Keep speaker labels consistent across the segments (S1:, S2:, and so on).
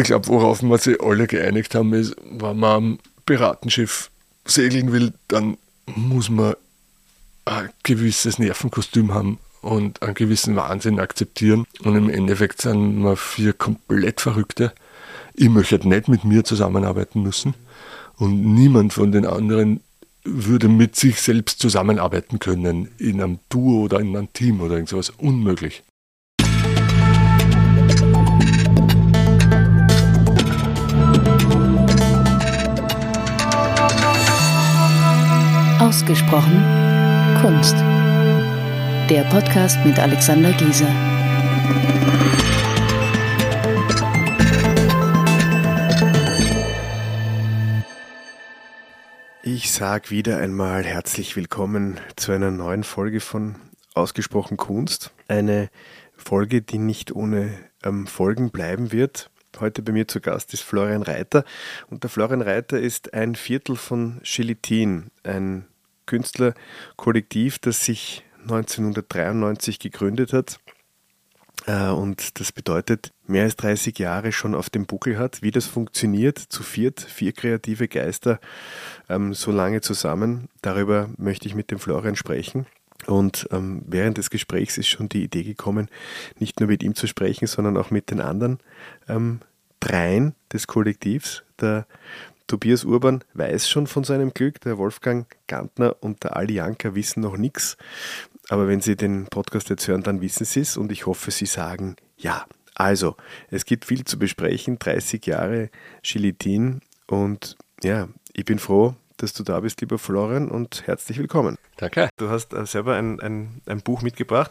S1: ich glaube, worauf wir sich alle geeinigt haben, ist, wenn man am Piratenschiff segeln will, dann muss man ein gewisses Nervenkostüm haben und einen gewissen Wahnsinn akzeptieren. Und im Endeffekt sind wir vier komplett Verrückte. Ich möchte nicht mit mir zusammenarbeiten müssen. Und niemand von den anderen würde mit sich selbst zusammenarbeiten können, in einem Duo oder in einem Team oder irgendwas. Unmöglich.
S2: Ausgesprochen Kunst. Der Podcast mit Alexander Gieser.
S3: Ich sage wieder einmal herzlich willkommen zu einer neuen Folge von Ausgesprochen Kunst. Eine Folge, die nicht ohne ähm, Folgen bleiben wird. Heute bei mir zu Gast ist Florian Reiter und der Florian Reiter ist ein Viertel von Gelatin, ein Künstlerkollektiv, das sich 1993 gegründet hat äh, und das bedeutet, mehr als 30 Jahre schon auf dem Buckel hat. Wie das funktioniert, zu viert, vier kreative Geister, ähm, so lange zusammen, darüber möchte ich mit dem Florian sprechen. Und ähm, während des Gesprächs ist schon die Idee gekommen, nicht nur mit ihm zu sprechen, sondern auch mit den anderen ähm, dreien des Kollektivs. Der Tobias Urban weiß schon von seinem Glück, der Wolfgang Gantner und der Ali Janka wissen noch nichts. Aber wenn Sie den Podcast jetzt hören, dann wissen Sie es und ich hoffe, Sie sagen ja. Also, es gibt viel zu besprechen, 30 Jahre Gilitin und ja, ich bin froh, dass du da bist, lieber Florian, und herzlich willkommen.
S1: Danke.
S3: Du hast äh, selber ein, ein, ein Buch mitgebracht.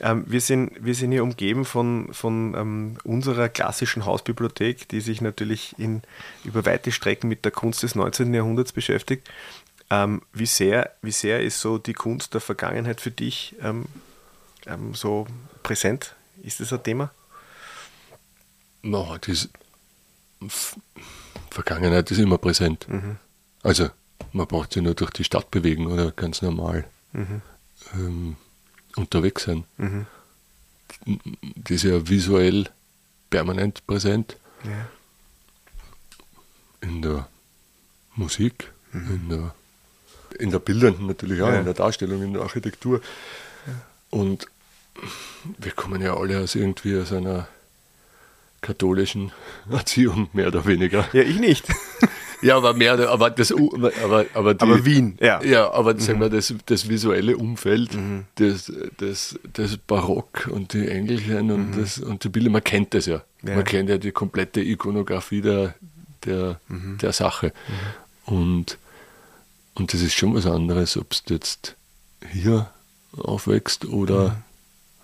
S3: Ähm, wir, sind, wir sind hier umgeben von, von ähm, unserer klassischen Hausbibliothek, die sich natürlich in, über weite Strecken mit der Kunst des 19. Jahrhunderts beschäftigt. Ähm, wie, sehr, wie sehr ist so die Kunst der Vergangenheit für dich ähm, ähm, so präsent? Ist das ein Thema?
S1: No, die Vergangenheit ist immer präsent. Mhm. Also man braucht sich nur durch die Stadt bewegen oder ganz normal mhm. Unterwegs sein. Mhm. Die ist ja visuell permanent präsent. Ja. In der Musik, mhm. in der in der bildenden natürlich auch, ja. in der Darstellung, in der Architektur. Ja. Und wir kommen ja alle aus irgendwie aus einer katholischen Erziehung, mehr oder weniger.
S3: Ja, ich nicht.
S1: Ja, aber mehr, aber das, aber, aber,
S3: die, aber Wien,
S1: ja. Ja, aber mhm. sagen wir, das, das visuelle Umfeld, mhm. das, das, das Barock und die Engelchen und, mhm. das, und die Bilder, man kennt das ja. ja. Man kennt ja die komplette Ikonografie der, der, mhm. der Sache. Mhm. Und und das ist schon was anderes, ob du jetzt hier aufwächst oder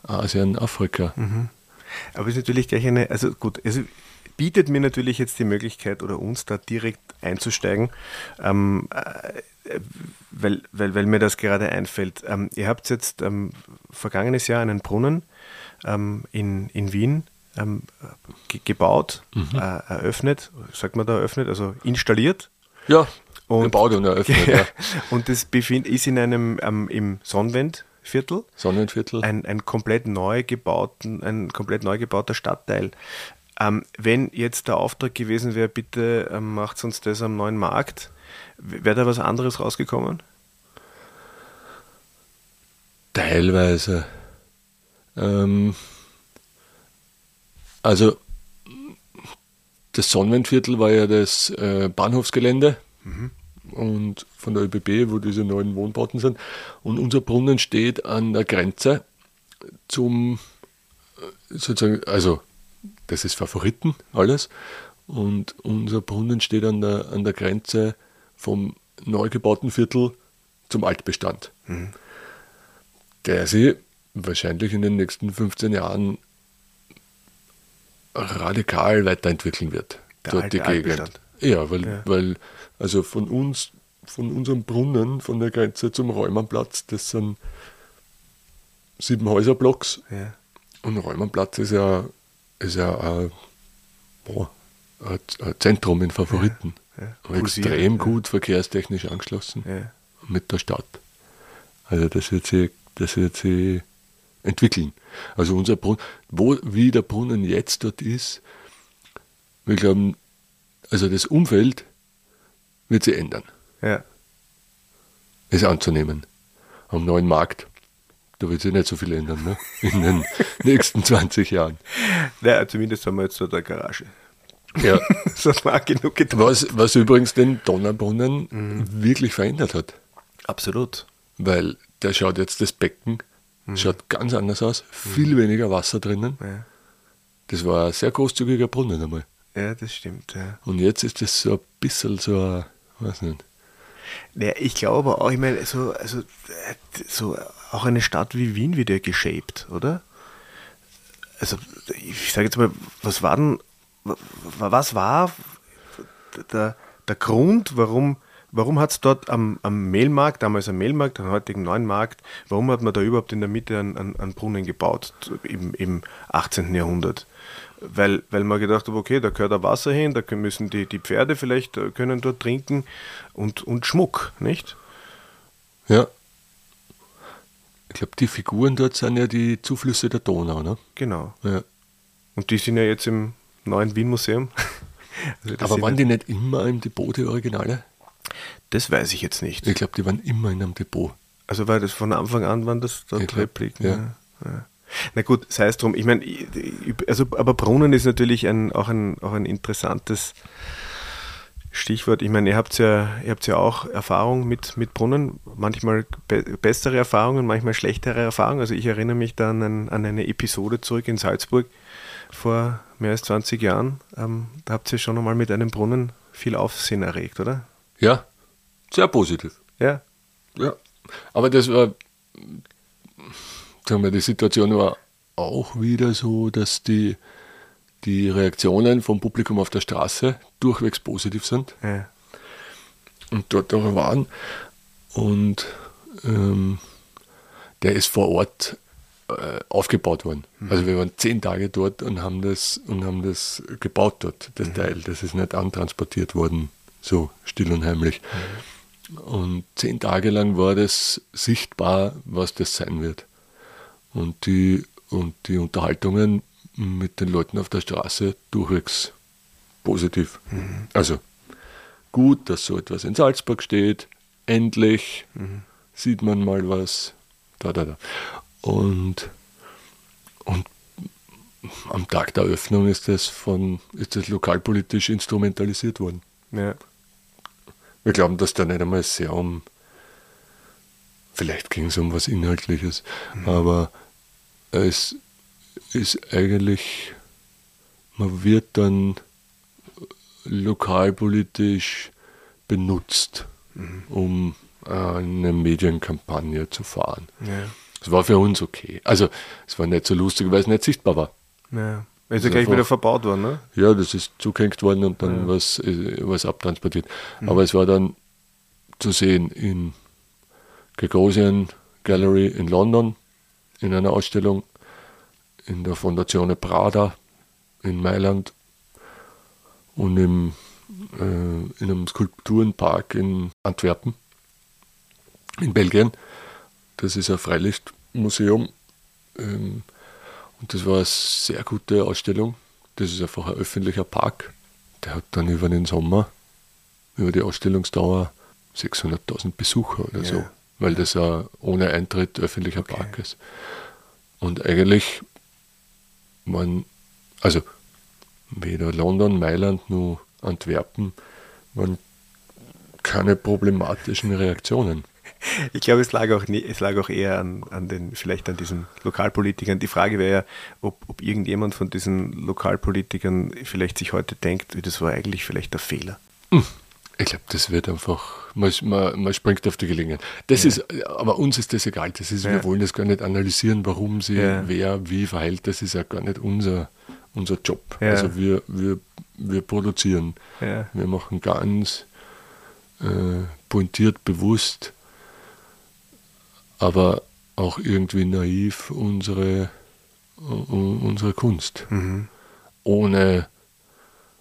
S1: mhm. Asien, Afrika.
S3: Mhm. Aber es ist natürlich gleich eine, also gut, es bietet mir natürlich jetzt die Möglichkeit oder uns da direkt einzusteigen, ähm, äh, weil, weil, weil mir das gerade einfällt. Ähm, ihr habt jetzt ähm, vergangenes Jahr einen Brunnen ähm, in, in Wien ähm, gebaut, mhm. äh, eröffnet, sagt man da eröffnet, also installiert.
S1: Ja, und, gebaut und eröffnet. ja.
S3: Und das befind, ist in einem ähm, im Sonnenwendviertel.
S1: Sonnenviertel.
S3: Ein, ein komplett neu gebauten, ein komplett neu gebauter Stadtteil. Ähm, wenn jetzt der Auftrag gewesen wäre, bitte ähm, macht uns das am neuen Markt, wäre da was anderes rausgekommen?
S1: Teilweise. Ähm, also das Sonnenviertel war ja das äh, Bahnhofsgelände Mhm. Und von der ÖBB, wo diese neuen Wohnbauten sind. Und unser Brunnen steht an der Grenze zum, äh, sozusagen, also das ist Favoriten, alles. Und unser Brunnen steht an der, an der Grenze vom neu gebauten Viertel zum Altbestand. Mhm. Der sich wahrscheinlich in den nächsten 15 Jahren radikal weiterentwickeln wird.
S3: Der dort die Gegend.
S1: Ja, weil, ja. weil also von uns, von unserem Brunnen, von der Grenze zum Räumannplatz, das sind sieben Häuserblocks. Ja. Und Räumannplatz ist ja, ist ja ein, boah, ein, Zentrum in Favoriten. Ja. Extrem gut verkehrstechnisch angeschlossen mit der Stadt. Also das wird sich, das wird sich entwickeln. Also unser Brunnen, wo, wie der Brunnen jetzt dort ist, Wir glauben, also das Umfeld wird sich ändern.
S3: Ja.
S1: Ist anzunehmen. Am neuen Markt, da wird sich nicht so viel ändern, ne? In den nächsten 20 Jahren.
S3: Ja, zumindest haben wir jetzt dort eine Garage.
S1: Ja.
S3: das war genug getan.
S1: Was, was übrigens den Donnerbrunnen wirklich verändert hat.
S3: Absolut.
S1: Weil der schaut jetzt das Becken, schaut ganz anders aus, viel weniger Wasser drinnen.
S3: Ja.
S1: Das war ein sehr großzügiger Brunnen einmal.
S3: Ja, das stimmt. Ja.
S1: Und jetzt ist das so ein bisschen so ein, weiß nicht.
S3: Ja, ich glaube aber auch, ich meine, so, also, so auch eine Stadt wie Wien wird ja geshaped, oder? Also, ich sage jetzt mal, was war denn, wa- was war der, der Grund, warum, warum hat es dort am, am Mehlmarkt, damals am Mehlmarkt, am heutigen neuen Markt, warum hat man da überhaupt in der Mitte einen, einen, einen Brunnen gebaut, im, im 18. Jahrhundert? Weil, weil man gedacht hat, okay, da gehört da Wasser hin, da müssen die, die Pferde vielleicht äh, können dort trinken und, und Schmuck, nicht?
S1: Ja. Ich glaube, die Figuren dort sind ja die Zuflüsse der Donau, ne?
S3: Genau.
S1: Ja.
S3: Und die sind ja jetzt im neuen Wien-Museum. Also
S1: Aber waren die nicht immer im Depot, die Originale?
S3: Das weiß ich jetzt nicht.
S1: Ich glaube, die waren immer in einem Depot.
S3: Also war das von Anfang an, waren das dort
S1: glaub,
S3: Repliken?
S1: ja.
S3: ja. Na gut, sei es drum. Ich meine, also, aber Brunnen ist natürlich ein, auch, ein, auch ein interessantes Stichwort. Ich meine, ihr habt ja, ihr habt ja auch Erfahrung mit, mit Brunnen, manchmal be bessere Erfahrungen, manchmal schlechtere Erfahrungen. Also ich erinnere mich da an, an eine Episode zurück in Salzburg vor mehr als 20 Jahren. Ähm, da habt ihr schon einmal mit einem Brunnen viel Aufsehen erregt, oder?
S1: Ja, sehr positiv.
S3: Ja.
S1: Ja. Aber das war, sagen wir, die Situation war auch wieder so, dass die, die Reaktionen vom Publikum auf der Straße durchwegs positiv sind.
S3: ja.
S1: und dort auch waren. Und ähm, der ist vor Ort äh, aufgebaut worden. Also wir waren zehn Tage dort und haben das und haben das gebaut dort, das Teil. Das ist nicht antransportiert worden, so still und heimlich. Und zehn Tage lang war das sichtbar, was das sein wird. Und die, und die Unterhaltungen mit den Leuten auf der Straße durchwegs positiv. Also gut, dass so etwas in Salzburg steht. Endlich sieht man mal was. Da, da, da. Und, und am Tag der Eröffnung ist das, von, ist das lokalpolitisch instrumentalisiert worden.
S3: ja.
S1: Wir glauben, dass da nicht einmal sehr um, vielleicht ging es um was Inhaltliches, aber es ist eigentlich, man wird dann lokalpolitisch benutzt, um eine Medienkampagne zu fahren.
S3: ja.
S1: Das war für uns okay. Also es war nicht so lustig, weil es nicht sichtbar war.
S3: Ja. Ist ja gleich wieder verbaut worden, ne?
S1: Ja, das ist zugehängt worden und dann was, äh, was abtransportiert. Aber es war dann zu sehen in Gagosian Gallery in London, in einer Ausstellung, in der Fondazione Prada in Mailand und im, äh, in einem Skulpturenpark in Antwerpen, in Belgien. Das ist ein Freilichtmuseum. Ähm, und das war eine sehr gute Ausstellung. Das ist einfach ein öffentlicher Park. Der hat dann über den Sommer, über die Ausstellungsdauer 600.000 Besucher oder so,
S3: Ja.
S1: Weil das ein ohne Eintritt öffentlicher Park ist. Und eigentlich waren, also weder London, Mailand noch Antwerpen waren keine problematischen Reaktionen.
S3: Ich glaube, es lag auch, nie, es lag auch eher an, an den, vielleicht an diesen Lokalpolitikern. Die Frage wäre ja, ob, ob irgendjemand von diesen Lokalpolitikern vielleicht sich heute denkt, das war eigentlich vielleicht der Fehler.
S1: Ich glaube, das wird einfach, man, man, man springt auf die Gelegenheit. Das ist, aber uns ist das egal. Das ist,
S3: Ja.
S1: Wir wollen das gar nicht analysieren, warum sie
S3: Ja.
S1: wer wie verhält. Das ist ja gar nicht unser, unser Job.
S3: Ja.
S1: Also wir, wir, wir produzieren.
S3: Ja.
S1: Wir machen ganz äh, pointiert, bewusst, aber auch irgendwie naiv unsere, u- unsere Kunst.
S3: Mhm.
S1: Ohne,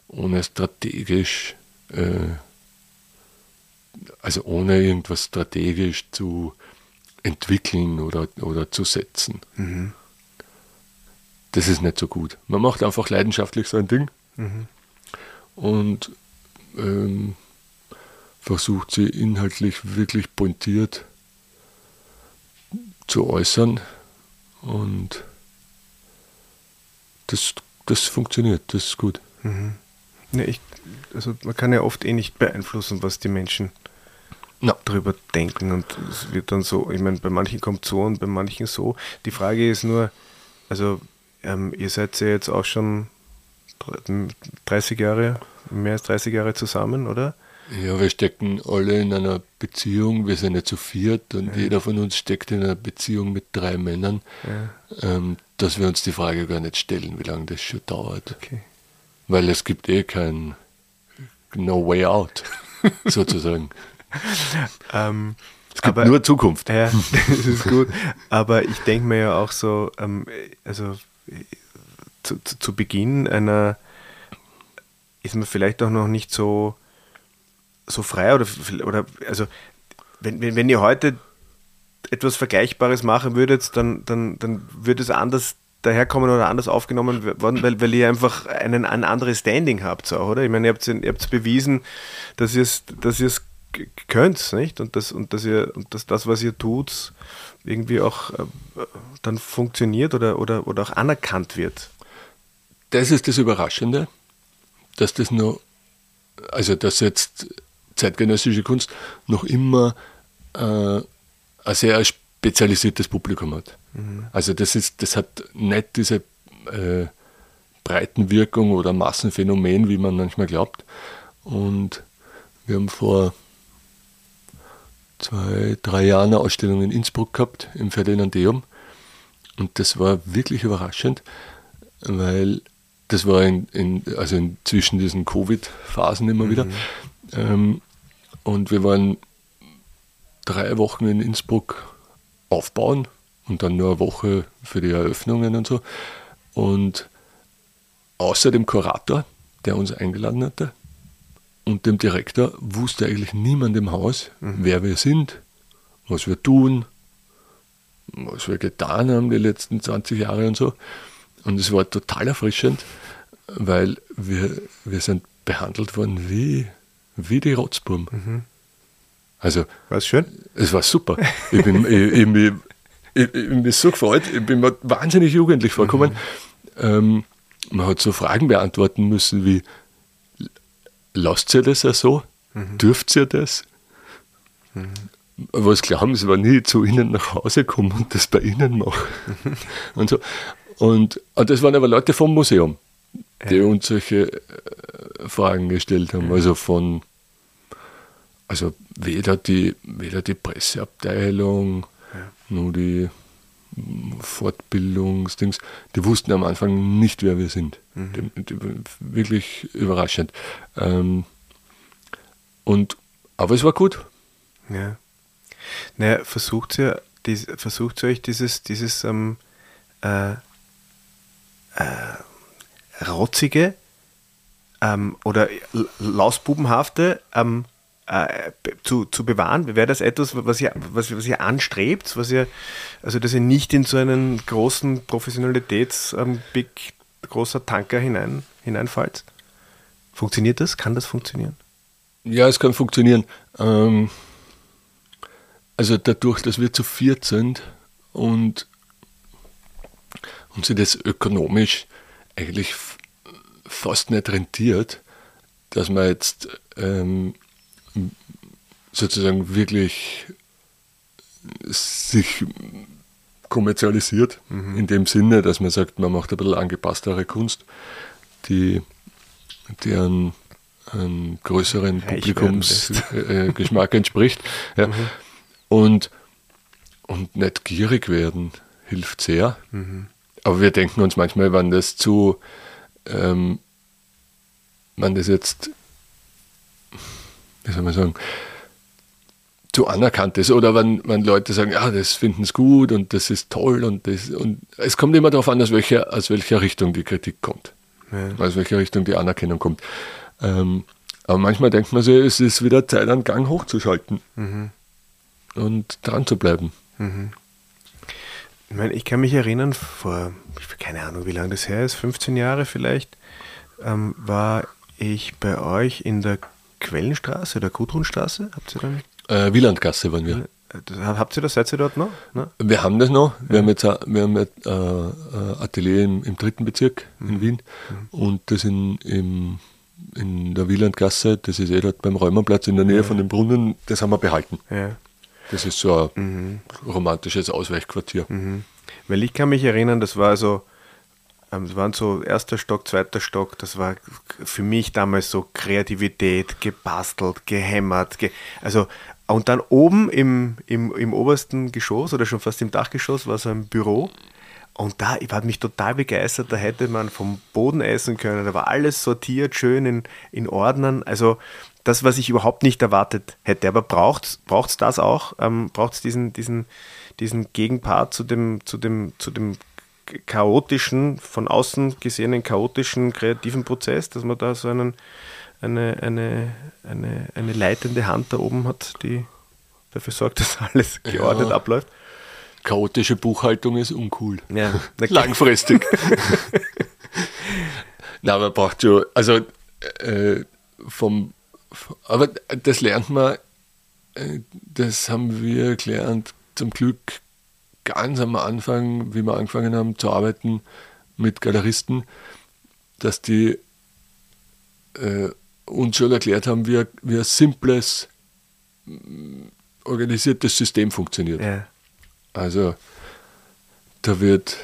S1: ohne strategisch, äh, also ohne irgendwas strategisch zu entwickeln oder, oder zu setzen.
S3: Mhm.
S1: Das ist nicht so gut. Man macht einfach leidenschaftlich so ein Ding
S3: Mhm.
S1: und ähm, versucht sie inhaltlich wirklich pointiert zu äußern und das, das funktioniert, das ist gut.
S3: Mhm. Ja, ich, also man kann ja oft eh nicht beeinflussen, was die Menschen
S1: No.
S3: drüber denken und es wird dann so, ich meine, bei manchen kommt so und bei manchen so. Die Frage ist nur, also ähm, ihr seid ja jetzt auch schon 30 Jahre, mehr als 30 Jahre zusammen, oder?
S1: Ja, wir stecken alle in einer Beziehung, wir sind ja zu viert und
S3: Ja.
S1: jeder von uns steckt in einer Beziehung mit drei Männern,
S3: Ja,
S1: ähm, dass wir uns die Frage gar nicht stellen, wie lange das schon dauert.
S3: okay.
S1: Weil es gibt eh kein No Way Out, sozusagen.
S3: Ähm,
S1: Es gibt
S3: Aber-
S1: nur Zukunft.
S3: Ja, das ist gut. Aber ich denke mir ja auch so, ähm, also zu, zu, zu Beginn einer ist man vielleicht auch noch nicht so, so frei oder, oder also wenn, wenn, wenn ihr heute etwas Vergleichbares machen würdet, dann, dann, dann würde es anders daherkommen oder anders aufgenommen worden, weil, weil ihr einfach einen, ein anderes Standing habt, auch, oder? Ich meine, ihr habt ihr habt bewiesen, dass ihr es dass ihr's könnt, nicht? Und das, und dass ihr und dass das, was ihr tut, irgendwie auch äh, dann funktioniert oder, oder, oder auch anerkannt wird.
S1: Das ist das Überraschende, dass das noch, also dass jetzt zeitgenössische Kunst noch immer äh, ein sehr spezialisiertes Publikum hat. Also das ist, das hat nicht diese äh, Breitenwirkung oder Massenphänomen, wie man manchmal glaubt. Und wir haben vor zwei, drei Jahren eine Ausstellung in Innsbruck gehabt, im Ferdinandeum. Und das war wirklich überraschend, weil das war in, in, also in, zwischen diesen Covid-Phasen immer wieder. Ähm, und wir waren drei Wochen in Innsbruck aufbauen und dann nur eine Woche für die Eröffnungen und so. Und außer dem Kurator, der uns eingeladen hatte, und dem Direktor wusste eigentlich niemand im Haus, wer wir sind, was wir tun, was wir getan haben die letzten 20 Jahre und so. Und es war total erfrischend, weil wir, wir sind behandelt worden wie, wie die Rotzburm. Also
S3: War es schön?
S1: es war super. Ich bin, ich, ich, ich, bin so gefreut. Ich bin mir wahnsinnig jugendlich vorgekommen. Ähm, man hat so Fragen beantworten müssen wie, lasst ihr das ja so? Dürft ihr das? Was glauben Sie, wenn ich zu Ihnen nach Hause komme und das bei Ihnen mache? und, so. und, und das waren aber Leute vom Museum, die uns solche äh, Fragen gestellt haben. Also von also weder die, weder die Presseabteilung, nur die Fortbildungsdings, die wussten am Anfang nicht, wer wir sind. Die, die, wirklich überraschend. Ähm, und, aber es war gut.
S3: Ja. Naja, versucht ihr, dies, versucht ihr euch dieses, dieses ähm, äh, äh, rotzige ähm, oder lausbubenhafte ähm, äh, zu, zu bewahren? Wäre das etwas, was ihr, was, was ihr anstrebt? Was ihr, also, dass ihr nicht in so einen großen Professionalitäts, ähm, großer Tanker hinein, hineinfallt? Funktioniert das? Kann das funktionieren?
S1: Ja, es kann funktionieren. Ähm, also dadurch, dass wir zu viert sind und, und sich das ökonomisch eigentlich fast nicht rentiert, dass man jetzt ähm, sozusagen wirklich sich kommerzialisiert, in dem Sinne, dass man sagt, man macht ein bisschen angepasstere Kunst, die, die einen, einen größeren
S3: Reich werden
S1: Publikumsgeschmack entspricht. Ja. Und, und nicht gierig werden hilft sehr. Aber wir denken uns manchmal, wenn das zu, ähm, wenn das jetzt, wie soll man sagen, zu anerkannt ist oder wenn, wenn Leute sagen, ja, das finden es gut und das ist toll und das und es kommt immer darauf an, aus welcher, aus welcher Richtung die Kritik kommt,
S3: Ja.
S1: aus welcher Richtung die Anerkennung kommt. Ähm, aber manchmal denkt man sich, es ist wieder Zeit, einen Gang hochzuschalten und dran zu bleiben.
S3: Ich meine, ich kann mich erinnern, vor, ich- keine Ahnung, wie lange das her ist, 15 Jahre vielleicht, ähm, war ich bei euch in der Quellenstraße oder Gudrunstraße? Habt ihr dann?
S1: Äh, Wielandgasse waren wir.
S3: Äh, habt ihr das? Seid ihr dort noch? Ne?
S1: Wir haben das noch. Wir ja. haben jetzt ein, wir haben jetzt, äh, Atelier im, im, dritten Bezirk mhm. in Wien mhm. und das in, im, in der Wielandgasse, das ist eh dort beim Räumerplatz in der Nähe ja. von dem Brunnen, das haben wir behalten. Ja. Das ist so ein mhm. romantisches Ausweichquartier.
S3: Mhm. Weil ich kann mich erinnern, das war so, es waren so erster Stock, zweiter Stock, das war für mich damals so Kreativität, gebastelt, gehämmert, ge also und dann oben im, im, im obersten Geschoss oder schon fast im Dachgeschoss war so ein Büro. Und da ich hat mich total begeistert, da hätte man vom Boden essen können, da war alles sortiert, schön in, in Ordnern. Also das, was ich überhaupt nicht erwartet hätte. Aber braucht es das auch? Ähm, braucht es diesen, diesen, diesen Gegenpart zu dem, zu dem, zu dem chaotischen, von außen gesehenen chaotischen kreativen Prozess, dass man da so einen eine, eine, eine, eine leitende Hand da oben hat, die dafür sorgt, dass alles geordnet ja. abläuft.
S1: Chaotische Buchhaltung ist uncool. Ja, langfristig. Na, man braucht schon, also äh, vom, aber das lernt man, äh, das haben wir gelernt, zum Glück ganz am Anfang, wie wir angefangen haben zu arbeiten mit Galeristen, dass die äh, uns schon erklärt haben, wie, wie ein simples, mm, organisiertes System funktioniert. Ja. Also da wird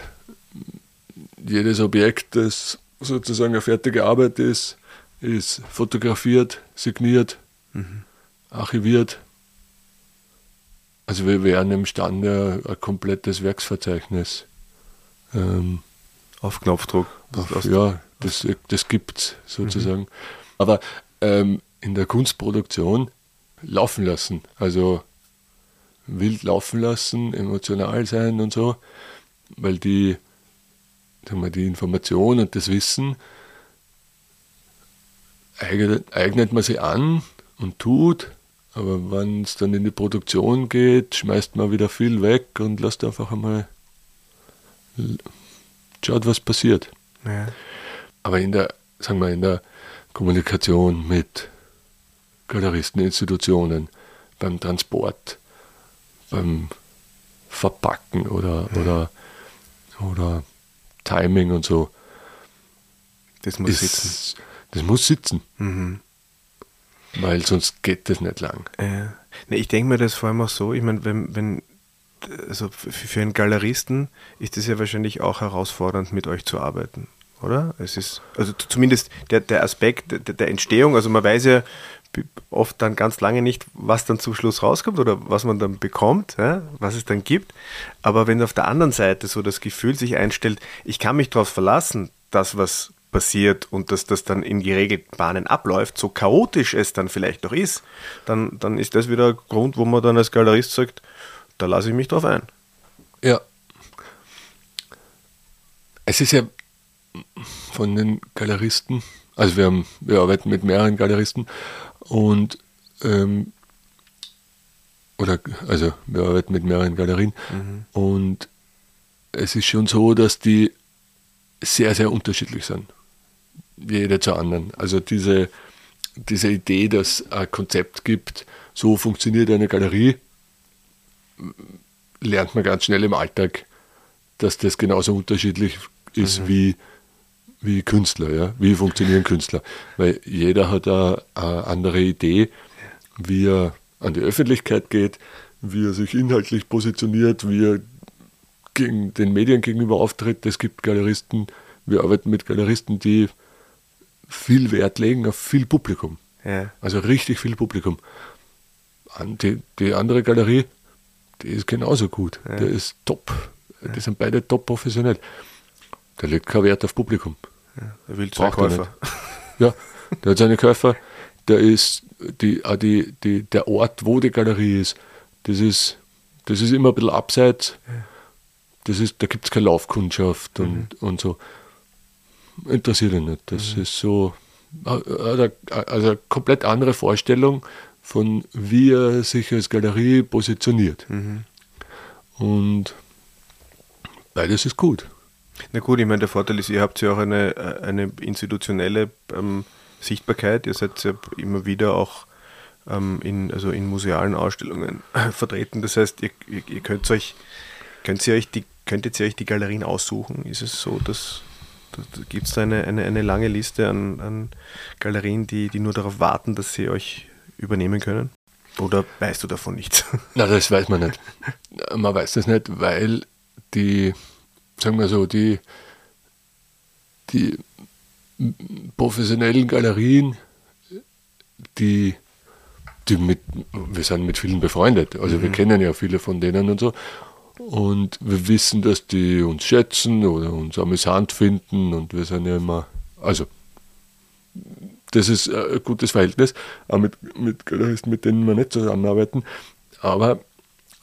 S1: jedes Objekt, das sozusagen eine fertige Arbeit ist, ist fotografiert, signiert, mhm. archiviert. Also wir wären imstande, ein komplettes Werksverzeichnis
S3: ähm, auf Knopfdruck.
S1: Auf, ja, das, das gibt es sozusagen. Mhm aber ähm, in der Kunstproduktion laufen lassen. Also wild laufen lassen, emotional sein und so, weil die, sagen wir, die Information und das Wissen eignet, eignet man sich an und tut, aber wenn es dann in die Produktion geht, schmeißt man wieder viel weg und lässt einfach einmal schaut, was passiert. Ja. Aber in der, sagen wir, in der Kommunikation mit Galeristeninstitutionen, beim Transport, beim Verpacken oder, ja. oder, oder Timing und so.
S3: Das muss ist, sitzen.
S1: Das muss sitzen. Mhm. Weil sonst geht das nicht lang.
S3: Äh, ne, ich denke mir das vor allem auch so, ich meine, wenn, wenn also für einen Galeristen ist es ja wahrscheinlich auch herausfordernd, mit euch zu arbeiten oder? Es ist, also zumindest der, der Aspekt der, der Entstehung, also man weiß ja oft dann ganz lange nicht, was dann zum Schluss rauskommt oder was man dann bekommt, ja, was es dann gibt. Aber wenn auf der anderen Seite so das Gefühl sich einstellt, ich kann mich darauf verlassen, das, was passiert und dass das dann in geregelten Bahnen abläuft, so chaotisch es dann vielleicht noch ist, dann, dann ist das wieder ein Grund, wo man dann als Galerist sagt, da lasse ich mich drauf ein.
S1: Ja. Es ist ja von den Galeristen. Also wir, haben, wir arbeiten mit mehreren Galeristen und ähm, oder also wir arbeiten mit mehreren Galerien mhm. und es ist schon so, dass die sehr, sehr unterschiedlich sind. Jeder zur anderen. Also diese, diese Idee, dass es ein Konzept gibt, so funktioniert eine Galerie, lernt man ganz schnell im Alltag, dass das genauso unterschiedlich ist mhm. wie wie Künstler, ja. Wie funktionieren Künstler? Weil jeder hat eine, eine andere Idee, wie er an die Öffentlichkeit geht, wie er sich inhaltlich positioniert, wie er gegen den Medien gegenüber auftritt. Es gibt Galeristen, wir arbeiten mit Galeristen, die viel Wert legen auf viel Publikum. Ja. Also richtig viel Publikum. Die, die andere Galerie, die ist genauso gut. Ja. Der ist top. Die sind beide top professionell. Der legt keinen Wert auf Publikum.
S3: Ja, er will zwei Käufer.
S1: Ja, der hat seine Käufer. Der ist die, die, die, der Ort, wo die Galerie ist, das ist, das ist immer ein bisschen abseits. Das ist, da gibt es keine Laufkundschaft und, mhm. und so. Interessiert ihn nicht. Das mhm. ist so, also eine komplett andere Vorstellung von wie er sich als Galerie positioniert. Mhm. Und beides ist gut.
S3: Na gut, ich meine, der Vorteil ist, ihr habt ja auch eine, äh, eine institutionelle ähm, Sichtbarkeit. Ihr seid ja immer wieder auch ähm, in, also in musealen Ausstellungen vertreten. Das heißt, ihr, ihr, ihr könnt euch, könnt ihr euch die, könntet ihr euch die Galerien aussuchen? Ist es so, dass Gibt es da eine, eine, eine, lange Liste an, an Galerien, die, die nur darauf warten, dass sie euch übernehmen können? Oder weißt du davon nichts?
S1: Na, das weiß man nicht. Man weiß das nicht, weil die, sagen wir so, die, die professionellen Galerien, die, die mit, wir sind mit vielen befreundet, also mhm. wir kennen ja viele von denen und so. Und wir wissen, dass die uns schätzen oder uns amüsant finden und wir sind ja immer, also das ist ein gutes Verhältnis, auch mit, mit Galeristen, mit denen wir nicht zusammenarbeiten. Aber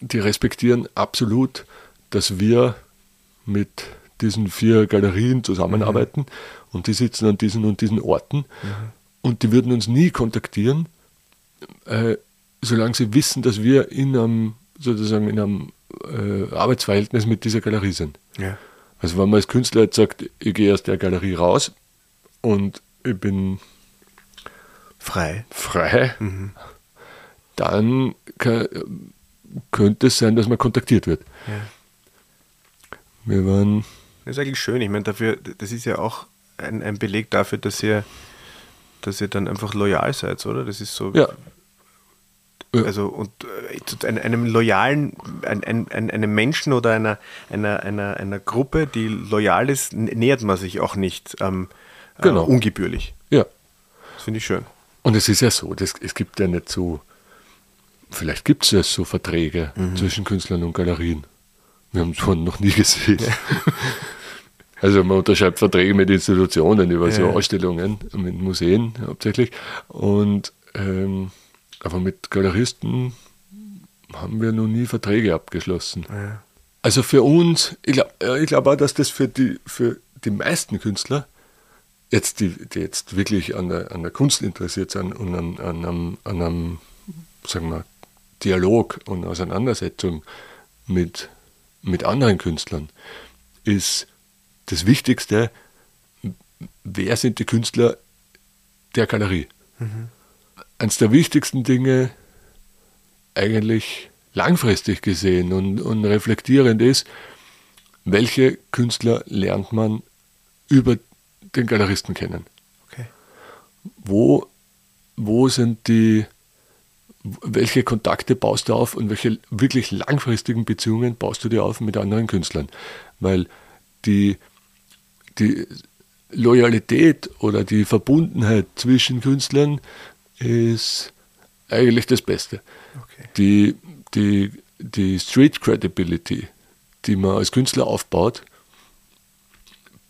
S1: die respektieren absolut, dass wir mit diesen vier Galerien zusammenarbeiten mhm. und die sitzen an diesen und diesen Orten mhm. und die würden uns nie kontaktieren, äh, solange sie wissen, dass wir in einem sozusagen in einem äh, Arbeitsverhältnis mit dieser Galerie sind. Ja. Also wenn man als Künstler jetzt sagt, ich gehe aus der Galerie raus und ich bin
S3: frei,
S1: frei mhm. dann kann, könnte es sein, dass man kontaktiert wird. Ja. Wir waren.
S3: Das ist eigentlich schön. Ich meine, dafür, das ist ja auch ein, ein Beleg dafür, dass ihr, dass ihr dann einfach loyal seid, oder? Das ist so.
S1: Ja.
S3: Also und äh, einem loyalen, ein, ein, einem Menschen oder einer, einer, einer, einer Gruppe, die loyal ist, nähert man sich auch nicht ähm, genau. äh, ungebührlich.
S1: Ja.
S3: Das finde ich schön.
S1: Und es ist ja so, das, es gibt ja nicht so, vielleicht gibt es ja so Verträge mhm. zwischen Künstlern und Galerien. Wir haben es vorhin noch nie gesehen. Ja. Also man unterschreibt Verträge mit Institutionen über ja. so Ausstellungen, mit Museen hauptsächlich. Und ähm, aber mit Galeristen haben wir noch nie Verträge abgeschlossen. Ja. Also für uns, ich glaube glaub auch, dass das für die, für die meisten Künstler, jetzt die, die jetzt wirklich an der, an der Kunst interessiert sind und an, an, einem, an einem, sagen wir, Dialog und Auseinandersetzung mit, mit anderen Künstlern, ist das Wichtigste, wer sind die Künstler der Galerie. Mhm eines der wichtigsten Dinge eigentlich langfristig gesehen und, und reflektierend ist, welche Künstler lernt man über den Galeristen kennen? Okay. Wo, wo sind die, welche Kontakte baust du auf und welche wirklich langfristigen Beziehungen baust du dir auf mit anderen Künstlern? Weil die, die Loyalität oder die Verbundenheit zwischen Künstlern ist eigentlich das Beste. Okay. Die, die, die Street Credibility, die man als Künstler aufbaut,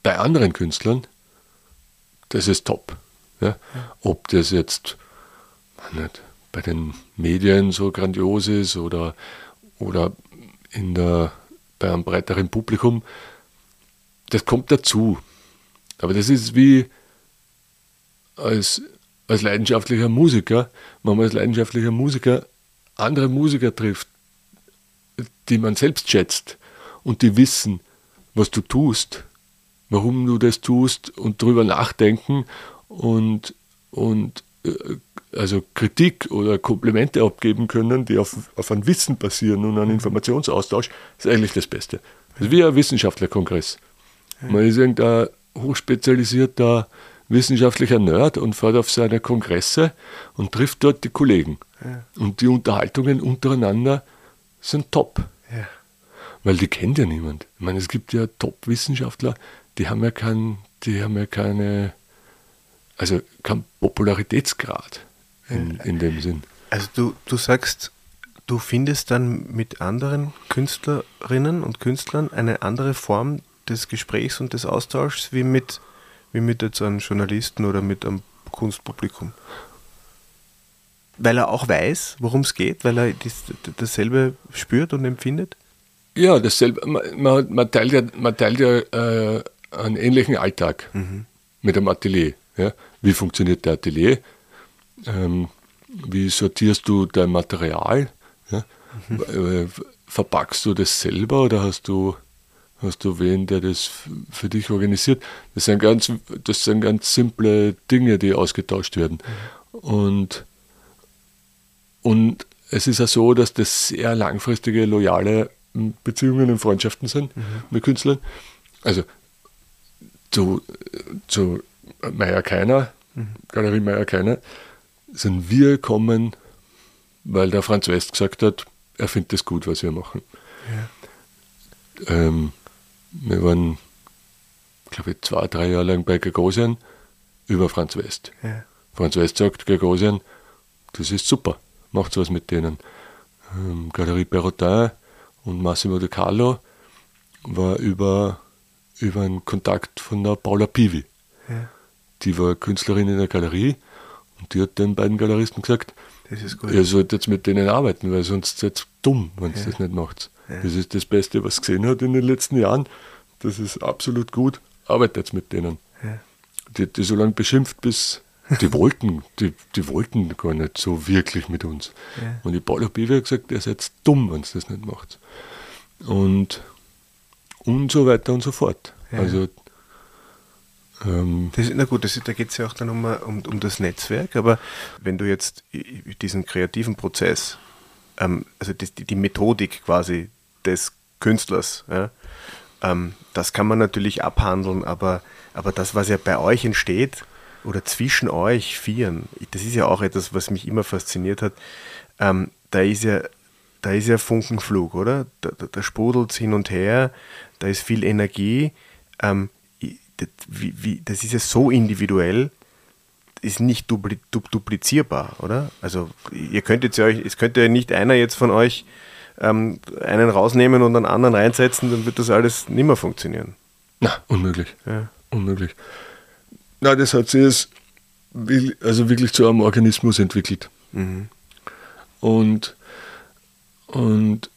S1: bei anderen Künstlern, das ist top. Ja? Ob das jetzt nicht, bei den Medien so grandios ist oder, oder in der, bei einem breiteren Publikum, das kommt dazu. Aber das ist wie als als leidenschaftlicher Musiker, wenn man als leidenschaftlicher Musiker andere Musiker trifft, die man selbst schätzt und die wissen, was du tust, warum du das tust und darüber nachdenken und, und äh, also Kritik oder Komplimente abgeben können, die auf, auf ein Wissen basieren und einen Informationsaustausch, ist eigentlich das Beste. Also wie ein Wissenschaftlerkongress. Man ist irgendein hochspezialisierter wissenschaftlicher Nerd und fährt auf seine Kongresse und trifft dort die Kollegen. Ja. Und die Unterhaltungen untereinander sind top. Ja. Weil die kennt ja niemand. Ich meine, es gibt ja Top-Wissenschaftler, die haben ja kein, die haben ja keine, also keinen Popularitätsgrad in, in dem Sinn.
S3: Also du, du sagst, du findest dann mit anderen Künstlerinnen und Künstlern eine andere Form des Gesprächs und des Austauschs wie mit wie mit jetzt einem Journalisten oder mit einem Kunstpublikum. Weil er auch weiß, worum es geht, weil er das, dasselbe spürt und empfindet?
S1: Ja, dasselbe. Man, man teilt ja, man teilt ja äh, einen ähnlichen Alltag mhm. mit einem Atelier. Ja? Wie funktioniert der Atelier? Ähm, wie sortierst du dein Material? Ja? Mhm. Äh, verpackst du das selber oder hast du Hast du wen, der das für dich organisiert? Das sind ganz, das sind ganz simple Dinge, die ausgetauscht werden. Und, und es ist ja so, dass das sehr langfristige, loyale Beziehungen und Freundschaften sind mhm. mit Künstlern. Also zu, zu Meier Keiner, mhm. Galerie Meier Keiner, sind wir gekommen, weil der Franz West gesagt hat, er findet es gut, was wir machen. Ja. Ähm, wir waren, glaube ich, zwei, drei Jahre lang bei Gagosian über Franz West. Ja. Franz West sagt, Gagosian, das ist super, macht was mit denen. Ähm, Galerie Perrotin und Massimo De Carlo war über, über einen Kontakt von der Paula Pivi. Ja. Die war Künstlerin in der Galerie und die hat den beiden Galeristen gesagt, ihr sollt jetzt mit denen arbeiten, weil sonst seid ihr dumm, wenn ihr ja. das nicht macht. Das ist das Beste, was gesehen hat in den letzten Jahren. Das ist absolut gut. Arbeitet jetzt mit denen. Die hat die so lange beschimpft, bis die wollten, die, die wollten gar nicht so wirklich mit uns. Ja. Und die Paulo Bivi hat gesagt, ihr seid dumm, wenn ihr das nicht macht. Und, und so weiter und so fort. Ja. Also
S3: ähm, das, na gut, das, da geht es ja auch dann um, um, um, das Netzwerk, aber wenn du jetzt diesen kreativen Prozess, ähm, also die, die, Methodik quasi des Künstlers, ja, ähm, das kann man natürlich abhandeln, aber, aber das, was ja bei euch entsteht oder zwischen euch Vieren, das ist ja auch etwas, was mich immer fasziniert hat. Ähm, da ist ja da ist ja Funkenflug, oder? Da, da, da sprudelt es hin und her, da ist viel Energie. Ähm, das, wie, wie, das ist ja so individuell, ist nicht dupli, duplizierbar, oder? Also ihr könnt jetzt ja euch, es könnte ja nicht einer jetzt von euch ähm, einen rausnehmen und einen anderen reinsetzen, dann wird das alles nicht mehr funktionieren.
S1: Na, unmöglich. Ja. Unmöglich. Na, das hat sich jetzt also wirklich zu einem Organismus entwickelt. Mhm. Und, und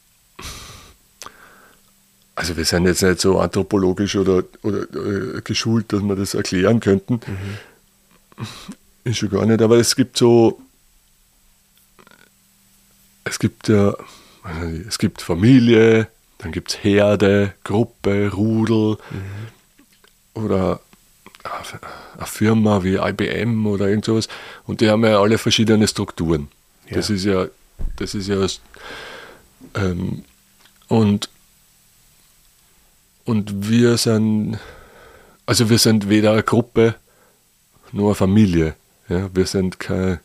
S1: also wir sind jetzt nicht so anthropologisch oder, oder äh, geschult, dass wir das erklären könnten. Mhm. Ist schon gar nicht, aber es gibt so, es gibt ja, es gibt Familie, dann gibt es Herde, Gruppe, Rudel mhm. oder eine Firma wie IBM oder irgend sowas. Und die haben ja alle verschiedene Strukturen. Ja. Das ist ja, das ist ja ähm, und und wir sind, also wir sind weder eine Gruppe noch eine Familie. Ja? Wir sind kein,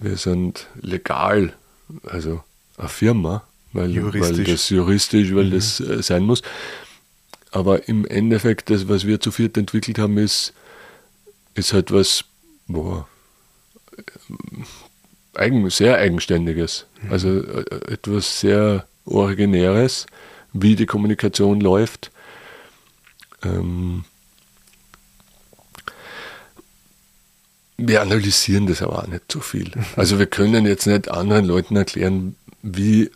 S1: wir sind legal, also eine Firma, weil, weil das juristisch, weil mhm. das äh, sein muss. Aber im Endeffekt, das, was wir zu viert entwickelt haben, ist, ist halt was boah, eigen, sehr Eigenständiges. Mhm. Also äh, etwas sehr Originäres wie die Kommunikation läuft. Ähm, wir analysieren das aber auch nicht so viel. Also wir können jetzt nicht anderen Leuten erklären, wie,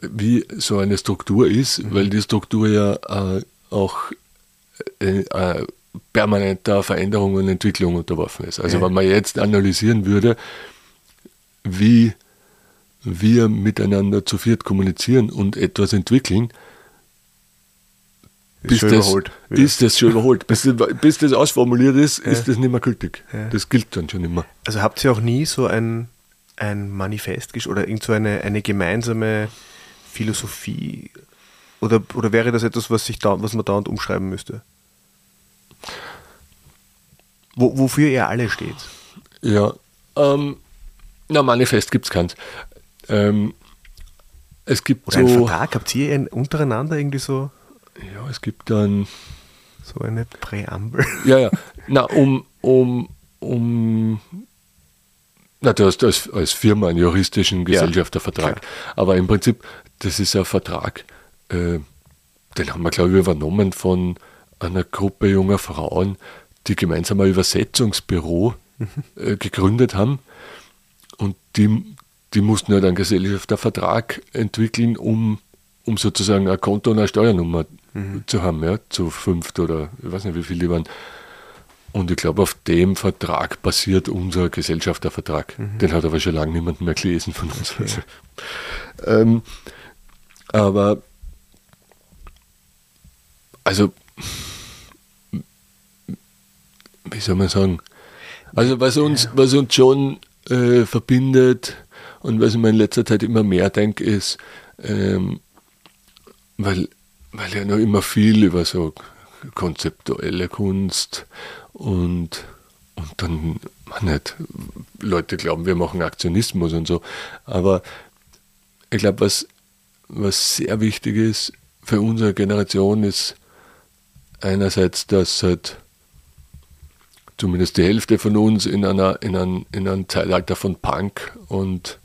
S1: wie so eine Struktur ist, mhm. weil die Struktur ja äh, auch äh, äh, permanenter Veränderung und Entwicklung unterworfen ist. Also wenn man jetzt analysieren würde, wie wir miteinander zu viert kommunizieren und etwas entwickeln, ist bis das, überholt. Ist das schon überholt. bis, bis das ausformuliert ist, ja. ist das nicht mehr gültig. Ja. Das gilt dann schon immer.
S3: Also habt ihr auch nie so ein, ein Manifest oder irgend so eine, eine gemeinsame Philosophie? Oder, oder wäre das etwas, was, sich da, was man dauernd umschreiben müsste? Wo, wofür ihr alle steht?
S1: Ja, ähm, na, Manifest gibt es keins. Ähm, es gibt
S3: Oder so. Einen Vertrag habt ihr einen untereinander irgendwie so?
S1: Ja, es gibt dann.
S3: So eine Präambel.
S1: Ja, ja. Na, um, um, um na, du hast als, als Firma einen juristischen Gesellschaftervertrag. Ja, Aber im Prinzip, das ist ein Vertrag, äh, den haben wir, glaube ich, übernommen von einer Gruppe junger Frauen, die gemeinsam ein Übersetzungsbüro mhm. äh, gegründet haben. Und die die mussten halt einen Gesellschaftervertrag entwickeln, um, um sozusagen ein Konto und eine Steuernummer mhm. zu haben, ja, zu fünft oder ich weiß nicht, wie viele die waren. Und ich glaube, auf dem Vertrag basiert unser Gesellschaftervertrag. Mhm. Den hat aber schon lange niemand mehr gelesen von uns. Okay. Also, ähm, aber also, wie soll man sagen? Also, was uns, ja. was uns schon äh, verbindet und was ich mir in letzter Zeit immer mehr denke, ist, ähm, weil, weil ja noch immer viel über so konzeptuelle Kunst und, und dann, man nicht, Leute glauben, wir machen Aktionismus und so, aber ich glaube, was, was sehr wichtig ist für unsere Generation, ist einerseits, dass halt zumindest die Hälfte von uns in, einer, in, einem, in einem Zeitalter von Punk und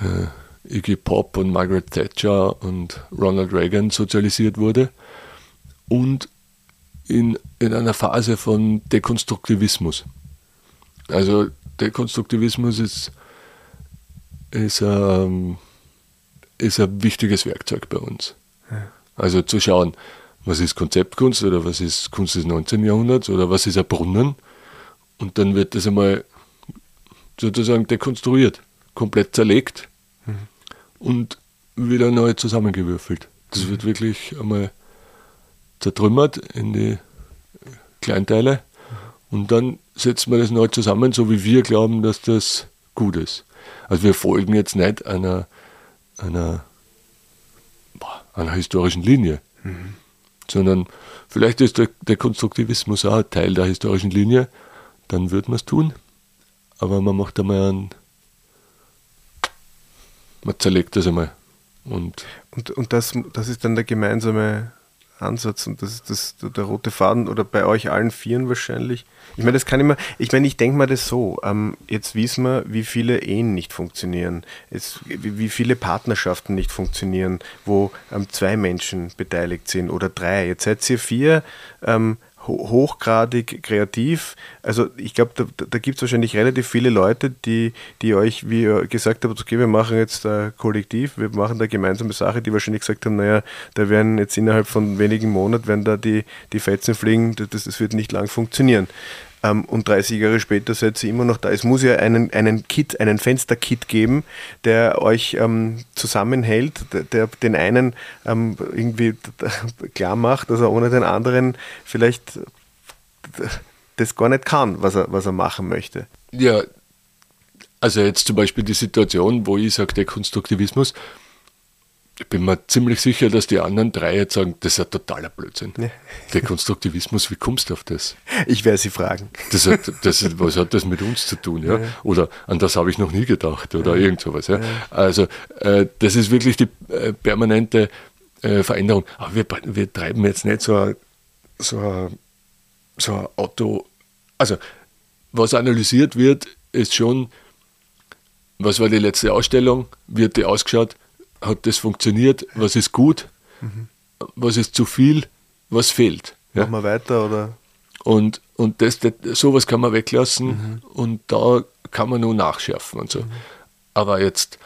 S1: äh, Iggy Pop und Margaret Thatcher und Ronald Reagan sozialisiert wurde und in, in einer Phase von Dekonstruktivismus. Also Dekonstruktivismus ist, ist, ähm, ist ein wichtiges Werkzeug bei uns. Also zu schauen, was ist Konzeptkunst oder was ist Kunst des 19. Jahrhunderts oder was ist ein Brunnen und dann wird das einmal sozusagen dekonstruiert, komplett zerlegt mhm. und wieder neu zusammengewürfelt. Das mhm. wird wirklich einmal zertrümmert in die Kleinteile und dann setzen wir das neu zusammen, so wie wir glauben, dass das gut ist. Also wir folgen jetzt nicht einer, einer, einer historischen Linie, mhm. sondern vielleicht ist der, der Konstruktivismus auch Teil der historischen Linie, dann wird man es tun, aber man macht einmal einen, man zerlegt das einmal. Und,
S3: und, und das, das ist dann der gemeinsame Ansatz und das ist das, der rote Faden oder bei euch allen Vieren wahrscheinlich. Ich meine, das kann immer, ich meine, ich denke mal das so, ähm, jetzt wissen wir, wie viele Ehen nicht funktionieren, jetzt, wie, viele Partnerschaften nicht funktionieren, wo ähm, zwei Menschen beteiligt sind oder drei. Jetzt seid ihr vier, ähm, hochgradig kreativ. Also ich glaube, da, da gibt es wahrscheinlich relativ viele Leute, die, die euch, wie ihr gesagt habt, okay, wir machen jetzt ein Kollektiv, wir machen da gemeinsame Sache, die wahrscheinlich gesagt haben, naja, da werden jetzt innerhalb von wenigen Monaten, werden da die, die Fetzen fliegen, das, das wird nicht lang funktionieren ähm, und 30 Jahre später seid ihr immer noch da. Es muss ja einen, einen Kit, einen Fensterkit geben, der euch ähm, zusammenhält, der, der, den einen ähm, irgendwie klar macht, dass er ohne den anderen vielleicht das gar nicht kann, was er, was er machen möchte.
S1: Ja, also jetzt zum Beispiel die Situation, wo ich sage, der Konstruktivismus, ich bin mir ziemlich sicher, dass die anderen drei jetzt sagen, das ist ein totaler Blödsinn. Ja. Der Konstruktivismus, wie kommst du auf das?
S3: Ich werde sie fragen.
S1: Das hat, das, was hat das mit uns zu tun? Ja? ja. Oder an das habe ich noch nie gedacht oder ja. irgend sowas. Ja? Also äh, das ist wirklich die äh, permanente äh, Veränderung. Aber wir, wir treiben jetzt nicht so ein, so, ein, so ein Auto. Also was analysiert wird, ist schon, was war die letzte Ausstellung, hat die ausgeschaut, hat das funktioniert, was ist gut, mhm. was ist zu viel, was fehlt.
S3: Ja? Machen wir weiter oder?
S1: Und, und das, das, sowas kann man weglassen mhm. und da kann man nur nachschärfen und so. Mhm. Aber jetzt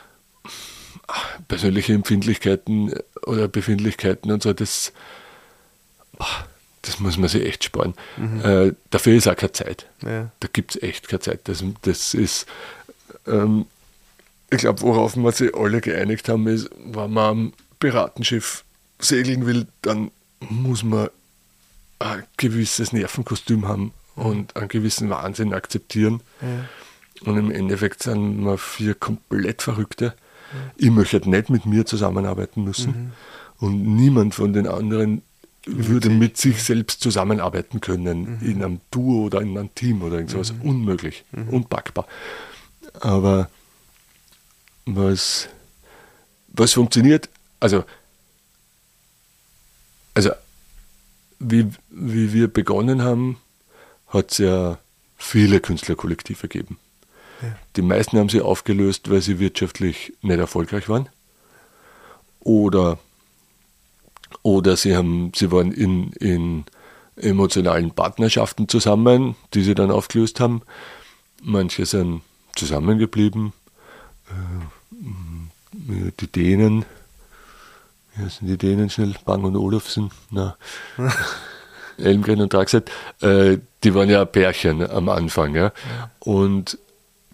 S1: persönliche Empfindlichkeiten oder Befindlichkeiten und so, das, das muss man sich echt sparen. Mhm. Äh, dafür ist auch keine Zeit. Ja. Da gibt es echt keine Zeit. Das, das ist, ähm, ich glaube, worauf wir sich alle geeinigt haben, ist, wenn man am Piratenschiff segeln will, dann muss man ein gewisses Nervenkostüm haben und einen gewissen Wahnsinn akzeptieren. Ja. Und im Endeffekt sind wir vier komplett Verrückte. Ich möchte nicht mit mir zusammenarbeiten müssen. Mhm. Und niemand von den anderen würde mit sich selbst zusammenarbeiten können, mhm. in einem Duo oder in einem Team oder irgendwas. Mhm. Unmöglich, mhm. unpackbar. Aber was, was funktioniert. Also, also wie, wie wir begonnen haben, hat es ja viele Künstlerkollektive gegeben. Ja. Die meisten haben sie aufgelöst, weil sie wirtschaftlich nicht erfolgreich waren. Oder, oder sie, haben, sie waren in, in emotionalen Partnerschaften zusammen, die sie dann aufgelöst haben. Manche sind zusammengeblieben, die Dänen, wie sind die Dänen schnell? Bang und Olufsen, na, Elmgren und Draxet, äh, die waren ja Pärchen am Anfang, ja. Und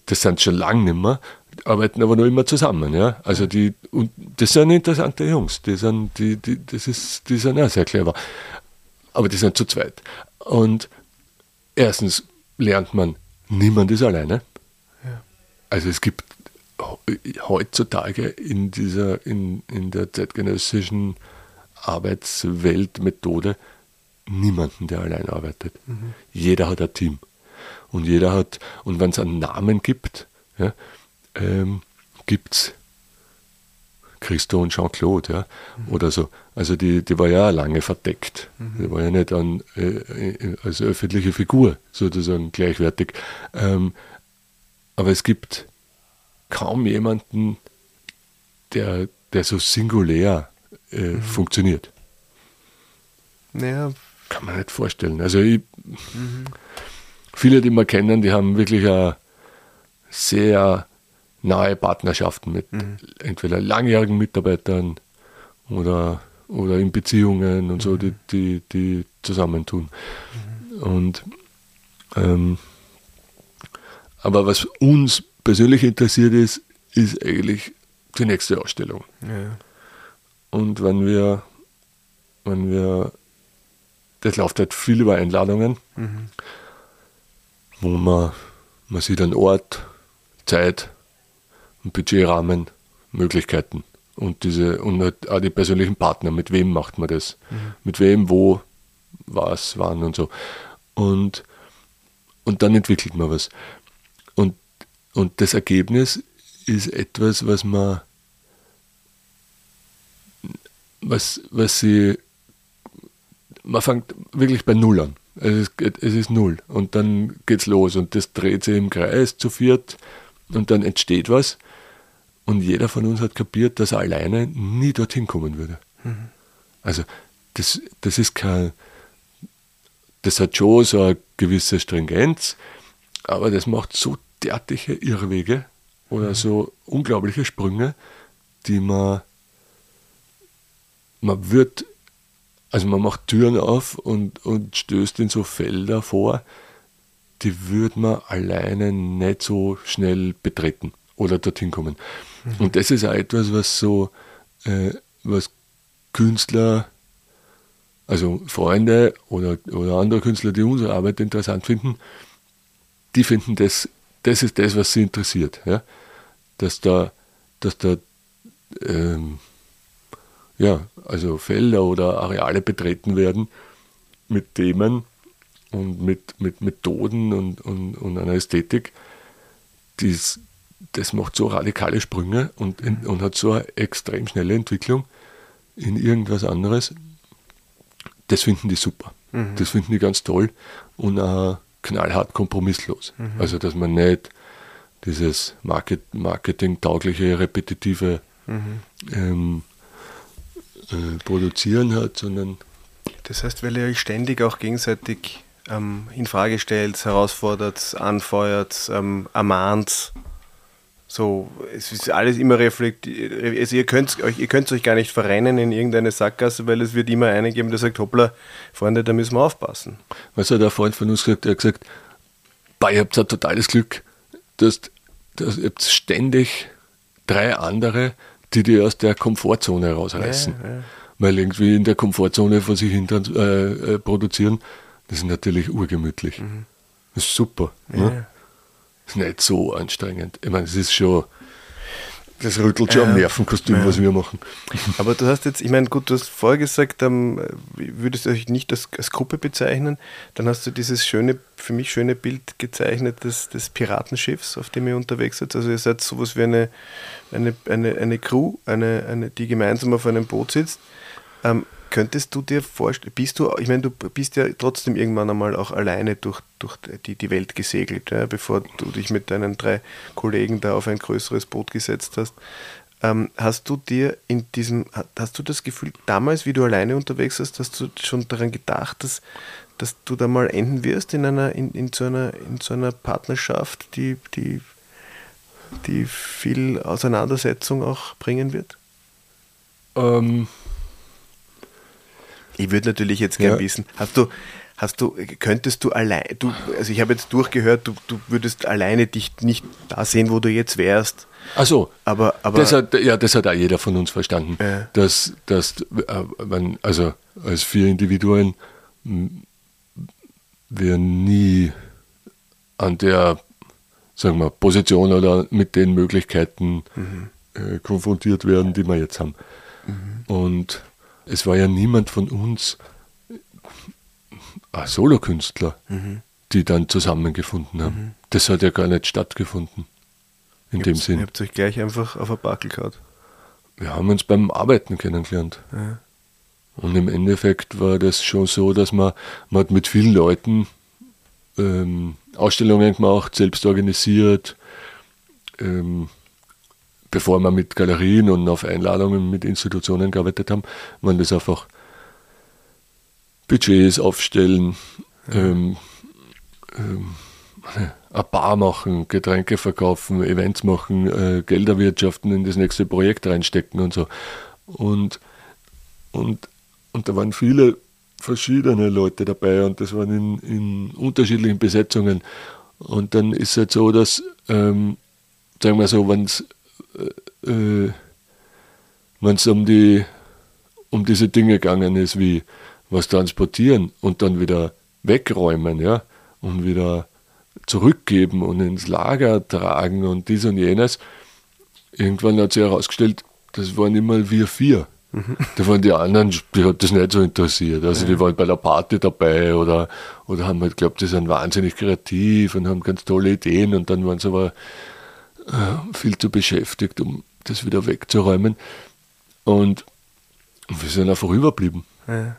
S1: das sind schon lange nicht mehr. arbeiten aber noch immer zusammen, ja. Also die, und das sind interessante Jungs, die sind, die, die, das ist, die sind auch sehr clever. Aber die sind zu zweit. Und erstens lernt man, niemand ist alleine. Also es gibt heutzutage in dieser, in, in der zeitgenössischen Arbeitsweltmethode niemanden, der allein arbeitet. Mhm. Jeder hat ein Team. Und jeder hat, und wenn es einen Namen gibt, ja, ähm, gibt es Christo und Jean-Claude, ja, mhm. oder so. Also die, die war ja lange verdeckt. Mhm. Die war ja nicht an, äh, äh, als öffentliche Figur sozusagen gleichwertig. Ähm, aber es gibt kaum jemanden, der, der so singulär äh, mhm. funktioniert.
S3: Naja.
S1: Kann man nicht vorstellen. Also ich, mhm. viele, die wir kennen, die haben wirklich eine sehr nahe Partnerschaften mit mhm. entweder langjährigen Mitarbeitern oder, oder in Beziehungen und so, die, mhm. die, die zusammentun. Mhm. Und ähm, aber was uns persönlich interessiert ist, ist eigentlich die nächste Ausstellung. Ja. Und wenn wir, wenn wir, das läuft halt viel über Einladungen, mhm. wo man, man sieht einen Ort, Zeit, Budgetrahmen, Möglichkeiten und diese und halt auch die persönlichen Partner, mit wem macht man das, mhm. mit wem, wo, was, wann und so. Und, und dann entwickelt man was. Und, das Ergebnis ist etwas, was man was, was sie man fängt wirklich bei Null an. Es ist, es ist Null. Und dann geht's los und das dreht sich im Kreis zu viert und dann entsteht was. Und jeder von uns hat kapiert, dass er alleine nie dorthin kommen würde. Mhm. Also das, das ist kein, das hat schon so eine gewisse Stringenz, aber das macht so derartige Irrwege oder so unglaubliche Sprünge, die man, man wird, also man macht Türen auf und, und stößt in so Felder vor, die würde man alleine nicht so schnell betreten oder dorthin kommen. Mhm. Und das ist auch etwas, was so, äh, was Künstler, also Freunde oder, oder andere Künstler, die unsere Arbeit interessant finden, die finden das, das ist das, was sie interessiert. Ja? Dass da, dass da ähm, ja, also Felder oder Areale betreten werden mit Themen und mit, mit Methoden und, und, und einer Ästhetik, die es das macht so radikale Sprünge und, und hat so eine extrem schnelle Entwicklung in irgendwas anderes. Das finden die super. Mhm. Das finden die ganz toll und auch knallhart kompromisslos. Mhm. Also, dass man nicht dieses Market, Marketing-taugliche, repetitive mhm. ähm, äh, Produzieren hat, sondern.
S3: Das heißt, weil ihr euch ständig auch gegenseitig ähm, in Frage stellt, herausfordert, anfeuert, ähm, ermahnt, so, es ist alles immer reflektiert. Also ihr könnt euch, ihr könnt euch gar nicht verrennen in irgendeine Sackgasse, weil es wird immer einen geben, der sagt, hoppla, Freunde, da müssen wir aufpassen.
S1: Was hat der Freund von uns gesagt? Er hat gesagt, bah, ihr habt ein totales Glück, dass, dass ihr habt ständig drei andere, die die aus der Komfortzone rausreißen. Ja, ja. Weil irgendwie in der Komfortzone vor sich hinter äh, äh, produzieren, das ist natürlich urgemütlich. Mhm. Das ist super. Ja. Ne? Ist nicht so anstrengend. Ich meine, es ist schon, das rüttelt schon äh, am Nervenkostüm, ja. was wir machen.
S3: Aber du hast jetzt, ich meine, gut, du hast vorher gesagt, ähm, würdest du euch nicht als, als, Gruppe bezeichnen, dann hast du dieses schöne, für mich schöne Bild gezeichnet des, des Piratenschiffs, auf dem ihr unterwegs seid. Also ihr seid sowas wie eine, eine, eine, eine Crew, eine, eine, die gemeinsam auf einem Boot sitzt. Ähm, Könntest du dir vorstellen, bist du, ich meine, du bist ja trotzdem irgendwann einmal auch alleine durch, durch die, die Welt gesegelt, ja, bevor du dich mit deinen drei Kollegen da auf ein größeres Boot gesetzt hast. Ähm, hast du dir in diesem, hast du das Gefühl, damals, wie du alleine unterwegs warst, hast du schon daran gedacht, dass, dass du da mal enden wirst in einer, in, in, so, einer, in so einer Partnerschaft, die, die, die viel Auseinandersetzung auch bringen wird?
S1: Ähm,
S3: ich würde natürlich jetzt gerne ja. wissen, hast du, Hast du, könntest du allein, du, also ich habe jetzt durchgehört, du, du würdest alleine dich nicht da sehen, wo du jetzt wärst.
S1: Ach so,
S3: Aber, aber
S1: das hat, ja, das hat auch jeder von uns verstanden,
S3: Ja.
S1: dass, dass äh, man, also als vier Individuen wir nie an der, sagen wir, Position oder mit den Möglichkeiten äh, konfrontiert werden, die wir jetzt haben. Und es war ja niemand von uns ein Solokünstler, die dann zusammengefunden haben. Das hat ja gar nicht stattgefunden. In dem
S3: ihr
S1: Sinn.
S3: habt euch gleich einfach auf ein Backel gehauen.
S1: Wir haben uns beim Arbeiten kennengelernt.
S3: Ja.
S1: Und im Endeffekt war das schon so, dass man, man hat mit vielen Leuten ähm, Ausstellungen gemacht, selbst organisiert, ähm, bevor wir mit Galerien und auf Einladungen mit Institutionen gearbeitet haben, waren das einfach Budgets aufstellen, ähm, ähm, eine Bar machen, Getränke verkaufen, Events machen, äh, Geld erwirtschaften, in das nächste Projekt reinstecken und so. Und, und, und da waren viele verschiedene Leute dabei und das waren in, in unterschiedlichen Besetzungen. Und dann ist es halt so, dass, ähm, sagen wir so, wenn es äh, äh, wenn's um, die, um diese Dinge gegangen ist, wie was transportieren und dann wieder wegräumen, ja, und wieder zurückgeben und ins Lager tragen und dies und jenes. Irgendwann hat sich herausgestellt, das waren immer wir vier. Da waren die anderen, die hat das nicht so interessiert. Also die waren bei der Party dabei oder, oder haben halt geglaubt, die sind wahnsinnig kreativ und haben ganz tolle Ideen und dann waren sie aber äh, viel zu beschäftigt, um das wieder wegzuräumen. Und wir sind einfach überblieben.
S3: Ja.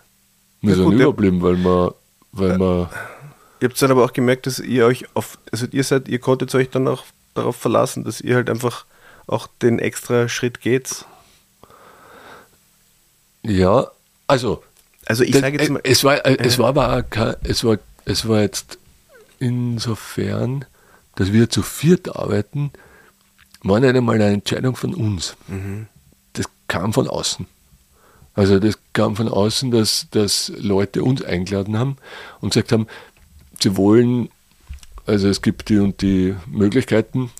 S1: Wir
S3: Ja,
S1: sind
S3: gut,
S1: überblieben, weil wir, weil wir
S3: Ihr habt dann aber auch gemerkt, dass ihr euch auf, also ihr seid, ihr konntet euch dann auch darauf verlassen, dass ihr halt einfach auch den extra Schritt geht.
S1: Ja, also.
S3: Also ich sage jetzt
S1: äh,
S3: mal,
S1: Es war, äh, es war aber auch kein, es war, es war jetzt insofern, dass wir zu viert arbeiten, war nicht einmal eine Entscheidung von uns.
S3: Mhm.
S1: Das kam von außen. Also das kam von außen, dass, dass Leute uns eingeladen haben und gesagt haben, sie wollen, also es gibt die und die Möglichkeiten,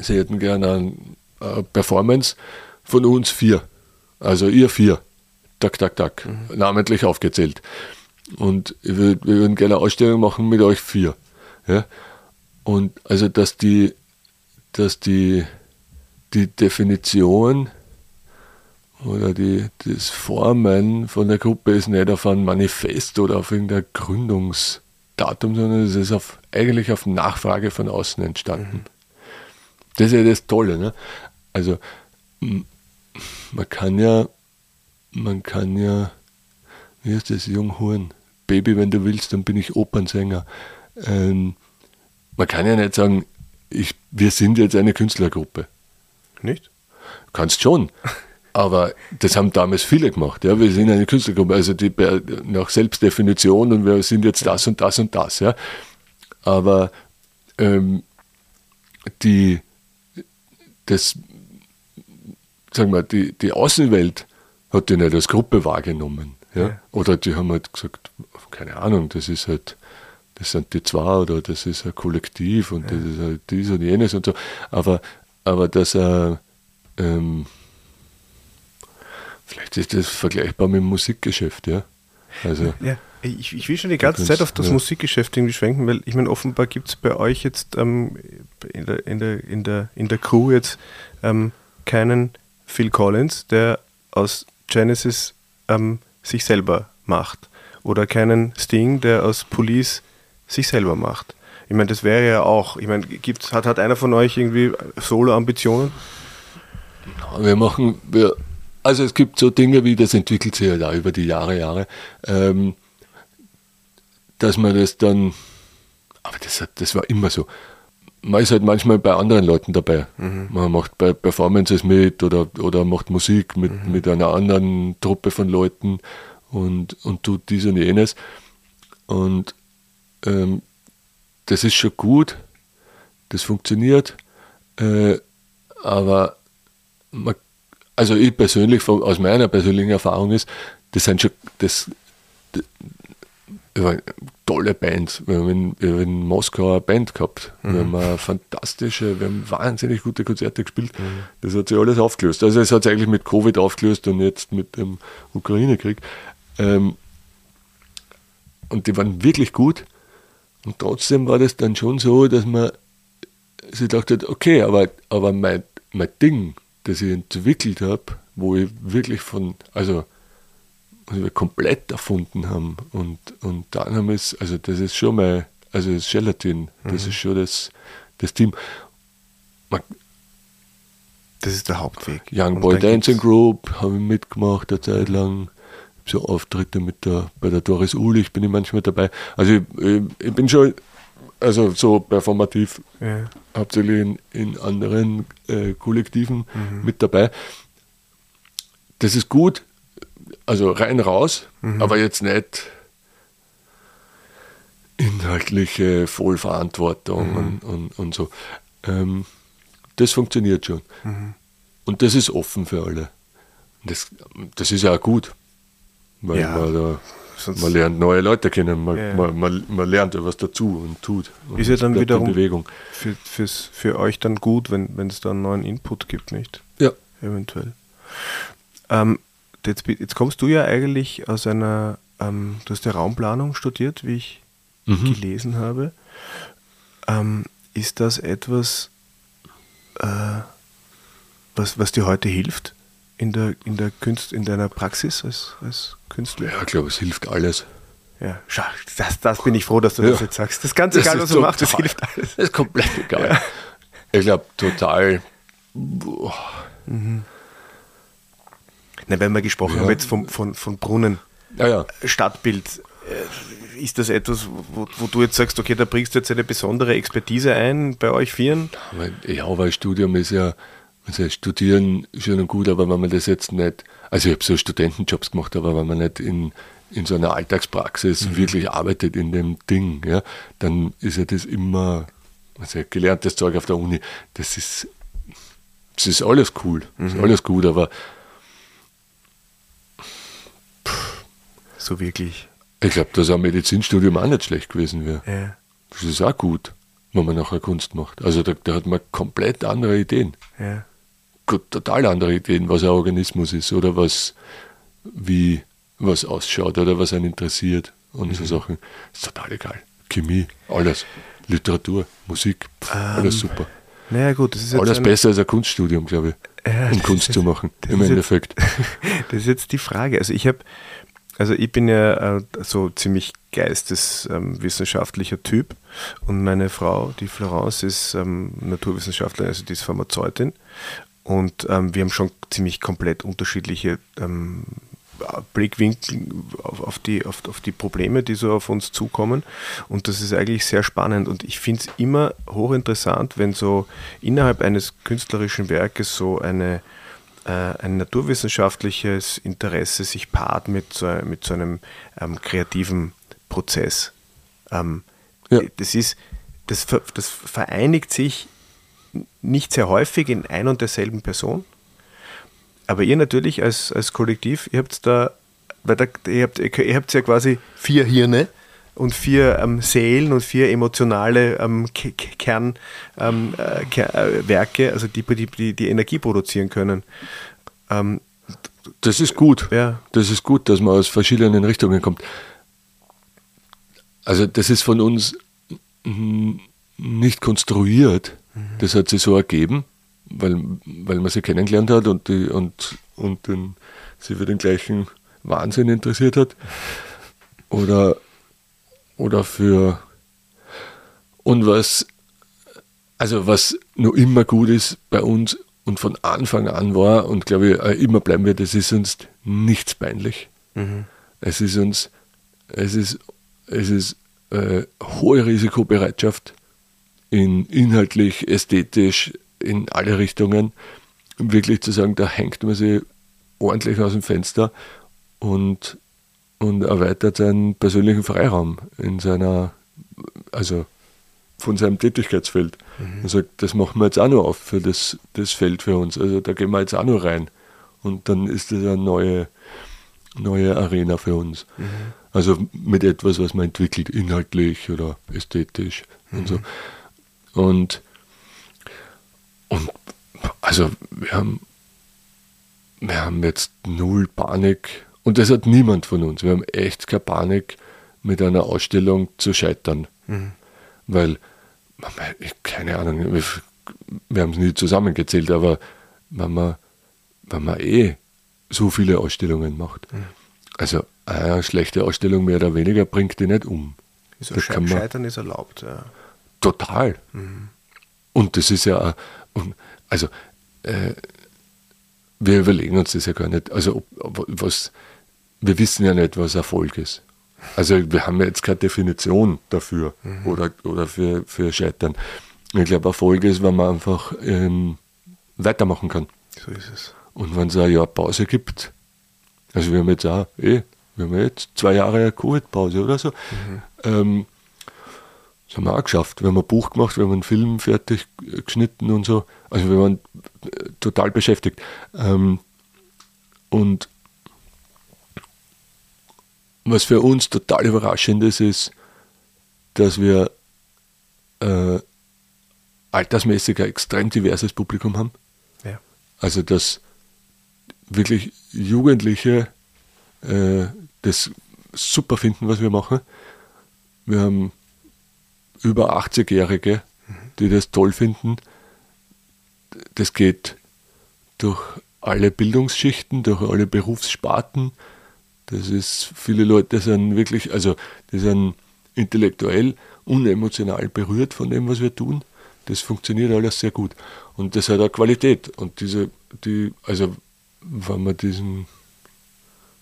S1: sie hätten gerne eine, Performance von uns vier. Also ihr vier. Tak, tak, tak. Namentlich aufgezählt. Und wir, wir würden gerne eine Ausstellung machen mit euch vier. Ja? Und also, dass die, dass die, die Definition oder die, das Formen von der Gruppe ist nicht auf ein Manifest oder auf irgendein Gründungsdatum, sondern es ist auf, eigentlich auf Nachfrage von außen entstanden. Das ist ja das Tolle. Ne? Also man kann ja, man kann ja, wie heißt das, Junghorn, Baby, wenn du willst, dann bin ich Opernsänger. Ähm, man kann ja nicht sagen, ich, wir sind jetzt eine Künstlergruppe.
S3: nicht?
S1: Kannst schon. Aber das haben damals viele gemacht. Ja, wir sind eine Künstlergruppe, also die nach Selbstdefinition und wir sind jetzt das und das und das. Ja. Aber ähm, die, das, sagen wir, die, die Außenwelt hat die nicht als Gruppe wahrgenommen. Ja.
S3: Ja.
S1: Oder die haben halt gesagt, keine Ahnung, das ist halt, das sind die zwei oder das ist ein Kollektiv und das ist halt dies und jenes und so. Aber, aber dass er, ähm, vielleicht ist das vergleichbar mit dem Musikgeschäft, ja. Also,
S3: Ja, ich, ich will schon die ganze Zeit auf das
S1: ja.
S3: Musikgeschäft irgendwie schwenken, weil ich meine, offenbar gibt es bei euch jetzt ähm, in, der, in, der, in, der, in der Crew jetzt ähm, keinen Phil Collins, der aus Genesis ähm, sich selber macht. Oder keinen Sting, der aus Police sich selber macht. Ich meine, das wäre ja auch, ich meine, gibt's, hat, hat einer von euch irgendwie Solo-Ambitionen?
S1: Wir machen, wir, also es gibt so Dinge wie, das entwickelt sich ja da über die Jahre, Jahre, ähm, dass man das dann, aber das, hat, das war immer so. Man ist halt manchmal bei anderen Leuten dabei. Man macht bei Performances mit oder, oder macht Musik mit, mit einer anderen Truppe von Leuten und, und tut dies und jenes. Und ähm, das ist schon gut, das funktioniert, äh, aber man, also ich persönlich, von, aus meiner persönlichen Erfahrung ist, das sind schon, das, d- Ja, tolle Bands. Wir haben in, wir haben Moskau eine Band gehabt.
S3: Mhm.
S1: Wir haben eine fantastische, wir haben wahnsinnig gute Konzerte gespielt. Das hat sich alles aufgelöst. Also es hat sich eigentlich mit Covid aufgelöst und jetzt mit dem Ukraine-Krieg. Ähm, und die waren wirklich gut. Und trotzdem war das dann schon so, dass man sich dachte, okay, aber, aber mein, mein Ding, das ich entwickelt habe, wo ich wirklich von, also was wir komplett erfunden haben und, und dann haben wir es, also das ist schon mein, also das Gelatin, das ist schon das, das Team. Man,
S3: Das ist der Hauptweg.
S1: Young
S3: Und
S1: Boy Dancing Group habe ich mitgemacht eine Zeit lang. So Auftritte mit der, bei der Doris Ulich bin ich manchmal dabei. Also ich, ich, bin schon also so performativ
S3: Ja.
S1: hauptsächlich in, in anderen äh, Kollektiven mit dabei. Das ist gut, also rein raus, aber jetzt nicht inhaltliche Vollverantwortung und, und, und so. Ähm, das funktioniert schon. Und das ist offen für alle. Das, das ist ja auch gut, weil
S3: Ja,
S1: man, da, man lernt neue Leute kennen, man,
S3: Ja.
S1: man, man, man lernt ja was dazu und tut. Und
S3: Ist ja dann wiederum
S1: Bewegung.
S3: für, fürs, für euch dann gut, wenn es da einen neuen Input gibt, nicht?
S1: Ja.
S3: Eventuell. Ähm, jetzt, jetzt kommst du ja eigentlich aus einer, ähm, du hast ja Raumplanung studiert, wie ich
S1: Mhm.
S3: gelesen habe. Ähm, ist das etwas, äh, was, was dir heute hilft in der, in der Kunst, in deiner Praxis als, als Künstler?
S1: Ja, ich glaube, es hilft alles.
S3: Ja, schau, das, das bin ich froh, dass du
S1: Ja.
S3: das jetzt sagst. Das ist ganz egal, was du machst, das hilft alles.
S1: Das ist komplett egal. Ich glaube, total. boah,
S3: Na, wenn wir gesprochen
S1: Ja.
S3: haben jetzt vom, von, von Brunnen,
S1: Ja, ja.
S3: Stadtbild, äh, ist das etwas, wo, wo du jetzt sagst, okay, da bringst du jetzt eine besondere Expertise ein bei euch Vieren?
S1: Ja, weil Studium ist ja, also studieren schön und gut, aber wenn man das jetzt nicht, also ich habe so Studentenjobs gemacht, aber wenn man nicht in, in so einer Alltagspraxis wirklich arbeitet in dem Ding, ja, dann ist ja das immer, also gelerntes Zeug auf der Uni, das ist, das ist alles cool, das ist alles gut, aber
S3: So wirklich.
S1: ich glaube, dass ein Medizinstudium auch nicht schlecht gewesen wäre.
S3: Ja.
S1: Das ist auch gut, wenn man nachher Kunst macht. Also da, da hat man komplett andere Ideen.
S3: Ja.
S1: Total andere Ideen, was ein Organismus ist oder was, wie was ausschaut oder was einen interessiert und so Sachen. Ist total egal. Chemie, alles. Literatur, Musik, pff, alles super.
S3: Naja, gut, das ist jetzt
S1: Alles besser als ein Kunststudium, glaube ich,
S3: Ja,
S1: um Kunst
S3: ist
S1: zu machen, im
S3: ist jetzt-
S1: Endeffekt.
S3: Das ist jetzt die Frage. Also ich habe, also ich bin ja äh, so ziemlich geisteswissenschaftlicher Typ und meine Frau, die Florence, ist ähm, Naturwissenschaftlerin, also die ist Pharmazeutin und ähm, wir haben schon ziemlich komplett unterschiedliche ähm, Blickwinkel auf, auf, die, auf, auf die Probleme, die so auf uns zukommen. Und das ist eigentlich sehr spannend. Und ich finde es immer hochinteressant, wenn so innerhalb eines künstlerischen Werkes so eine, äh, ein naturwissenschaftliches Interesse sich paart mit so, mit so einem ähm, kreativen Prozess. Ähm,
S1: Ja.
S3: Das ist, das, das vereinigt sich nicht sehr häufig in ein und derselben Person. Aber ihr natürlich als, als Kollektiv, ihr habt da, weil da, ihr habt, ihr habt ja quasi vier Hirne und vier ähm, Seelen und vier emotionale ähm, Ke- Ke- Kern, ähm, äh, äh, also die, die, die, Energie produzieren können. Ähm,
S1: Das ist gut.
S3: Ja.
S1: Das ist gut, dass man aus verschiedenen Richtungen kommt. Also das ist von uns mm, nicht konstruiert. Das hat sich so ergeben, weil, weil man sie kennengelernt hat und, die, und, und den, sie für den gleichen Wahnsinn interessiert hat. Oder, oder für und was also was nur immer gut ist bei uns und von Anfang an war und glaube ich immer bleiben wird, es ist uns nichts peinlich. Es ist uns, es ist, es ist äh, hohe Risikobereitschaft in inhaltlich, ästhetisch, in alle Richtungen, um wirklich zu sagen, da hängt man sich ordentlich aus dem Fenster und, und erweitert seinen persönlichen Freiraum in seiner, also von seinem Tätigkeitsfeld. Und sagt, das machen wir jetzt auch noch auf für das, das Feld für uns. Also da gehen wir jetzt auch noch rein. Und dann ist das eine neue, neue Arena für uns. Also mit etwas, was man entwickelt, inhaltlich oder ästhetisch mhm. und so. Und, und also wir haben, wir haben jetzt null Panik und das hat niemand von uns. Wir haben echt keine Panik, mit einer Ausstellung zu scheitern. Mhm. Weil, keine Ahnung, wir, wir haben es nie zusammengezählt, aber wenn man, wenn man eh so viele Ausstellungen macht, mhm. also eine schlechte Ausstellung mehr oder weniger bringt die nicht um.
S3: So da Sche Scheitern ist erlaubt, ja.
S1: Total. Mhm. Und das ist ja, also äh, wir überlegen uns das ja gar nicht. Also ob, was, wir wissen ja nicht, was Erfolg ist. Also wir haben ja jetzt keine Definition dafür mhm. oder, oder für, für Scheitern. Ich glaube, Erfolg ist, wenn man einfach ähm, weitermachen kann.
S3: So ist es.
S1: Und wenn es ein Jahr Pause gibt, also wir haben jetzt auch, eh, wir haben jetzt zwei Jahre Covid-Pause oder so, mhm. ähm, das haben wir auch geschafft. Wir haben ein Buch gemacht, wir haben einen Film fertig geschnitten und so. Also wir waren äh, total beschäftigt. Ähm, und was für uns total überraschend ist, ist, dass wir äh, altersmäßig ein extrem diverses Publikum haben.
S3: Ja.
S1: Also dass wirklich Jugendliche äh, das super finden, was wir machen. Wir haben über 80-Jährige, mhm. die das toll finden. Das geht durch alle Bildungsschichten, durch alle Berufssparten. Das ist, viele Leute sind wirklich, also die sind intellektuell unemotional berührt von dem, was wir tun. Das funktioniert alles sehr gut. Und das hat auch Qualität. Und diese, die, also wenn man diesen,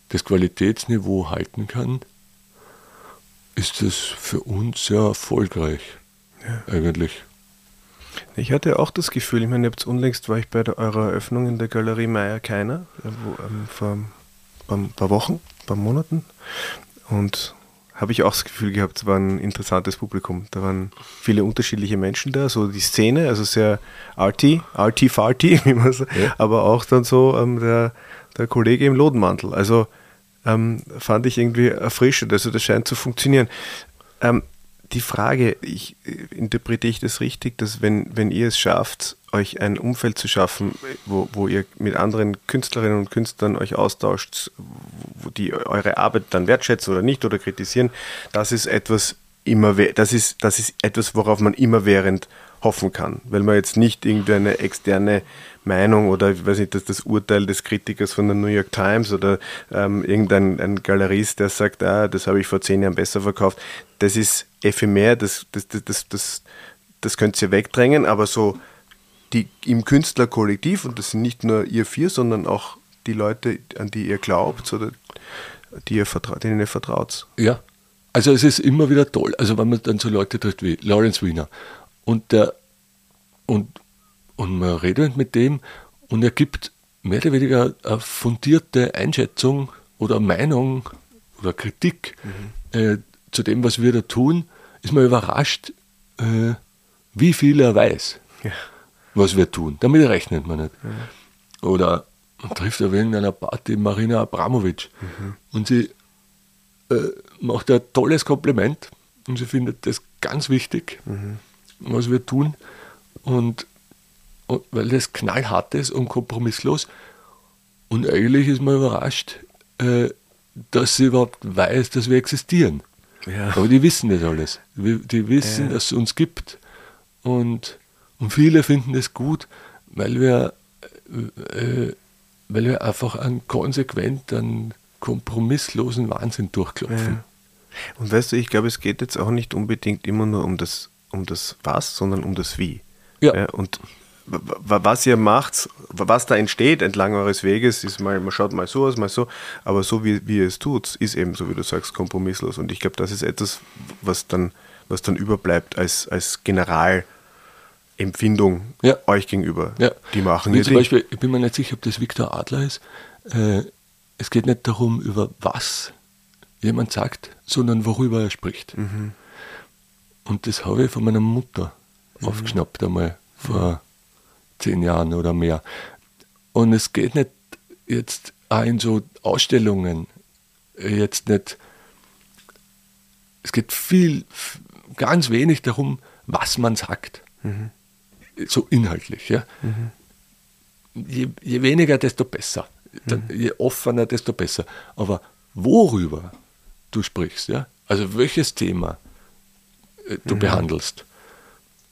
S1: das Qualitätsniveau halten kann, ist das für uns sehr erfolgreich. Ja. Eigentlich.
S3: Ich hatte auch das Gefühl, ich meine, jetzt unlängst war ich bei der, eurer Eröffnung in der Galerie Meier Keiner, wo, ähm, vor ein paar Wochen, ein paar Monaten. Und habe ich auch das Gefühl gehabt, es war ein interessantes Publikum. Da waren viele unterschiedliche Menschen da, so die Szene, also sehr arty, arty farty, wie man sagt, ja. aber auch dann so ähm, der, der Kollege im Lodenmantel. Also ähm, fand ich irgendwie erfrischend. Also das scheint zu funktionieren. Ähm, die Frage, ich, äh, interpretiere ich das richtig, dass wenn, wenn ihr es schafft, euch ein Umfeld zu schaffen, wo, wo ihr mit anderen Künstlerinnen und Künstlern euch austauscht, wo die eure Arbeit dann wertschätzen oder nicht oder kritisieren, das ist etwas immer, das ist, das ist etwas, worauf man immerwährend hoffen kann, weil man jetzt nicht irgendeine externe Meinung oder ich weiß nicht, dass das Urteil des Kritikers von der New York Times oder ähm, irgendein ein Galerist, der sagt, ah, das habe ich vor zehn Jahren besser verkauft, das ist ephemer, das, das, das, das, das, das könnt ihr wegdrängen, aber so die im Künstlerkollektiv, und das sind nicht nur ihr vier, sondern auch die Leute, an die ihr glaubt oder die ihr vertraut, denen ihr vertraut.
S1: Ja, also es ist immer wieder toll, also wenn man dann so Leute trifft wie Lawrence Wiener und der und, und man redet mit dem und er gibt mehr oder weniger eine fundierte Einschätzung oder Meinung oder Kritik mhm. äh, zu dem, was wir da tun, ist man überrascht, äh, wie viel er weiß. Ja was wir tun. Damit rechnet man nicht. Mhm. Oder man trifft er in einer Party Marina Abramovic mhm. und sie äh, macht ein tolles Kompliment und sie findet das ganz wichtig, mhm. Was wir tun. Und, und, weil das knallhart ist und kompromisslos. Und eigentlich ist man überrascht, äh, dass sie überhaupt weiß, dass wir existieren. Ja. Aber die wissen das alles. Die wissen, ja. dass es uns gibt. Und und viele finden es gut, weil wir, äh, weil wir einfach einen konsequenten, kompromisslosen Wahnsinn durchklopfen. Ja.
S3: Und weißt du, ich glaube, es geht jetzt auch nicht unbedingt immer nur um das, um das Was, sondern um das Wie. Ja. ja und was ihr macht, was da entsteht entlang eures Weges, ist mal, man schaut mal so aus, mal so, aber so wie, wie ihr es tut, ist eben, so wie du sagst, kompromisslos. Und ich glaube, das ist etwas, was dann, was dann überbleibt als, als General. Empfindung ja. euch gegenüber. Ja. Die machen
S1: Wie zum Beispiel, ich bin mir nicht sicher, ob das Viktor Adler ist. Äh, es geht nicht darum, über was jemand sagt, sondern worüber er spricht. Mhm. Und das habe ich von meiner Mutter mhm. aufgeschnappt einmal vor zehn Jahren oder mehr. Und es geht nicht jetzt auch in so Ausstellungen, jetzt nicht es geht viel, ganz wenig darum, was man sagt. Mhm. So inhaltlich. Ja. Mhm. Je, je, weniger, desto besser. Mhm. Je offener, desto besser. Aber worüber du sprichst, ja, also welches Thema äh, du mhm. behandelst,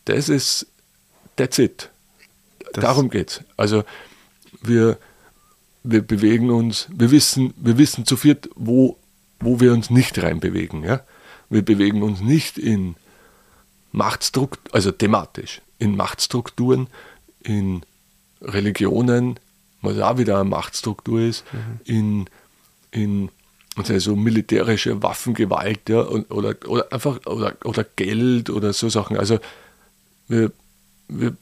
S1: das ist, that's it. Das Darum geht's. Also wir, wir bewegen uns, wir wissen, wir wissen zu viert, wo, wo wir uns nicht reinbewegen. Ja? Wir bewegen uns nicht in Machtstrukturen, also thematisch, in Machtstrukturen, in Religionen, was auch wieder eine Machtstruktur ist, mhm. in, in also militärische Waffengewalt ja, oder, oder einfach oder, oder Geld oder so Sachen. Also wir, wir,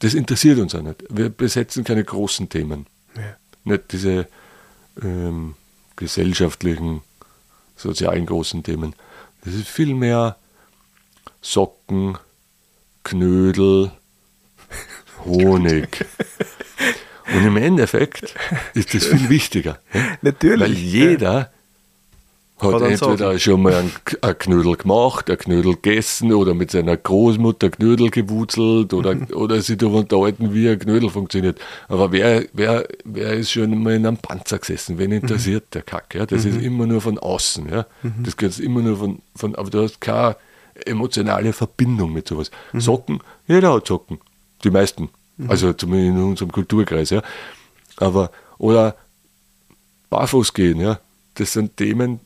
S1: das interessiert uns auch nicht. Wir besetzen keine großen Themen. Ja. Nicht diese ähm, gesellschaftlichen, sozialen großen Themen. Das ist vielmehr Socken, Knödel, Honig. Und im Endeffekt ist das viel wichtiger.
S3: Natürlich.
S1: Weil jeder hat entweder schon mal einen, einen Knödel gemacht, einen Knödel gegessen oder mit seiner Großmutter Knödel gewurzelt oder, mhm. oder sich darüber unterhalten, wie ein Knödel funktioniert. Aber wer, wer, wer ist schon mal in einem Panzer gesessen? Wen interessiert mhm. der Kack? Ja? Das mhm. ist immer nur von außen. Ja? Mhm. Das geht immer nur von, von, aber du hast keine emotionale Verbindung mit sowas. Mhm. Socken, jeder hat Socken. Die meisten. Mhm. Also zumindest in unserem Kulturkreis. Ja? Aber, oder barfuß gehen, ja. Das sind Themen,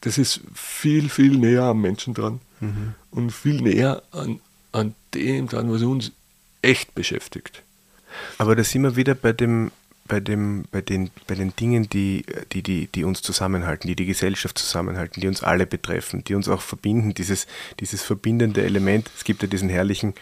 S1: das ist viel, viel näher am Menschen dran mhm. und viel näher an, an dem dran, was uns echt beschäftigt.
S3: Aber da sind wir wieder bei dem, bei, dem, bei, den, bei den Dingen, die, die, die, die uns zusammenhalten, die die Gesellschaft zusammenhalten, die uns alle betreffen, die uns auch verbinden, dieses, dieses verbindende Element. Es gibt ja diesen herrlichen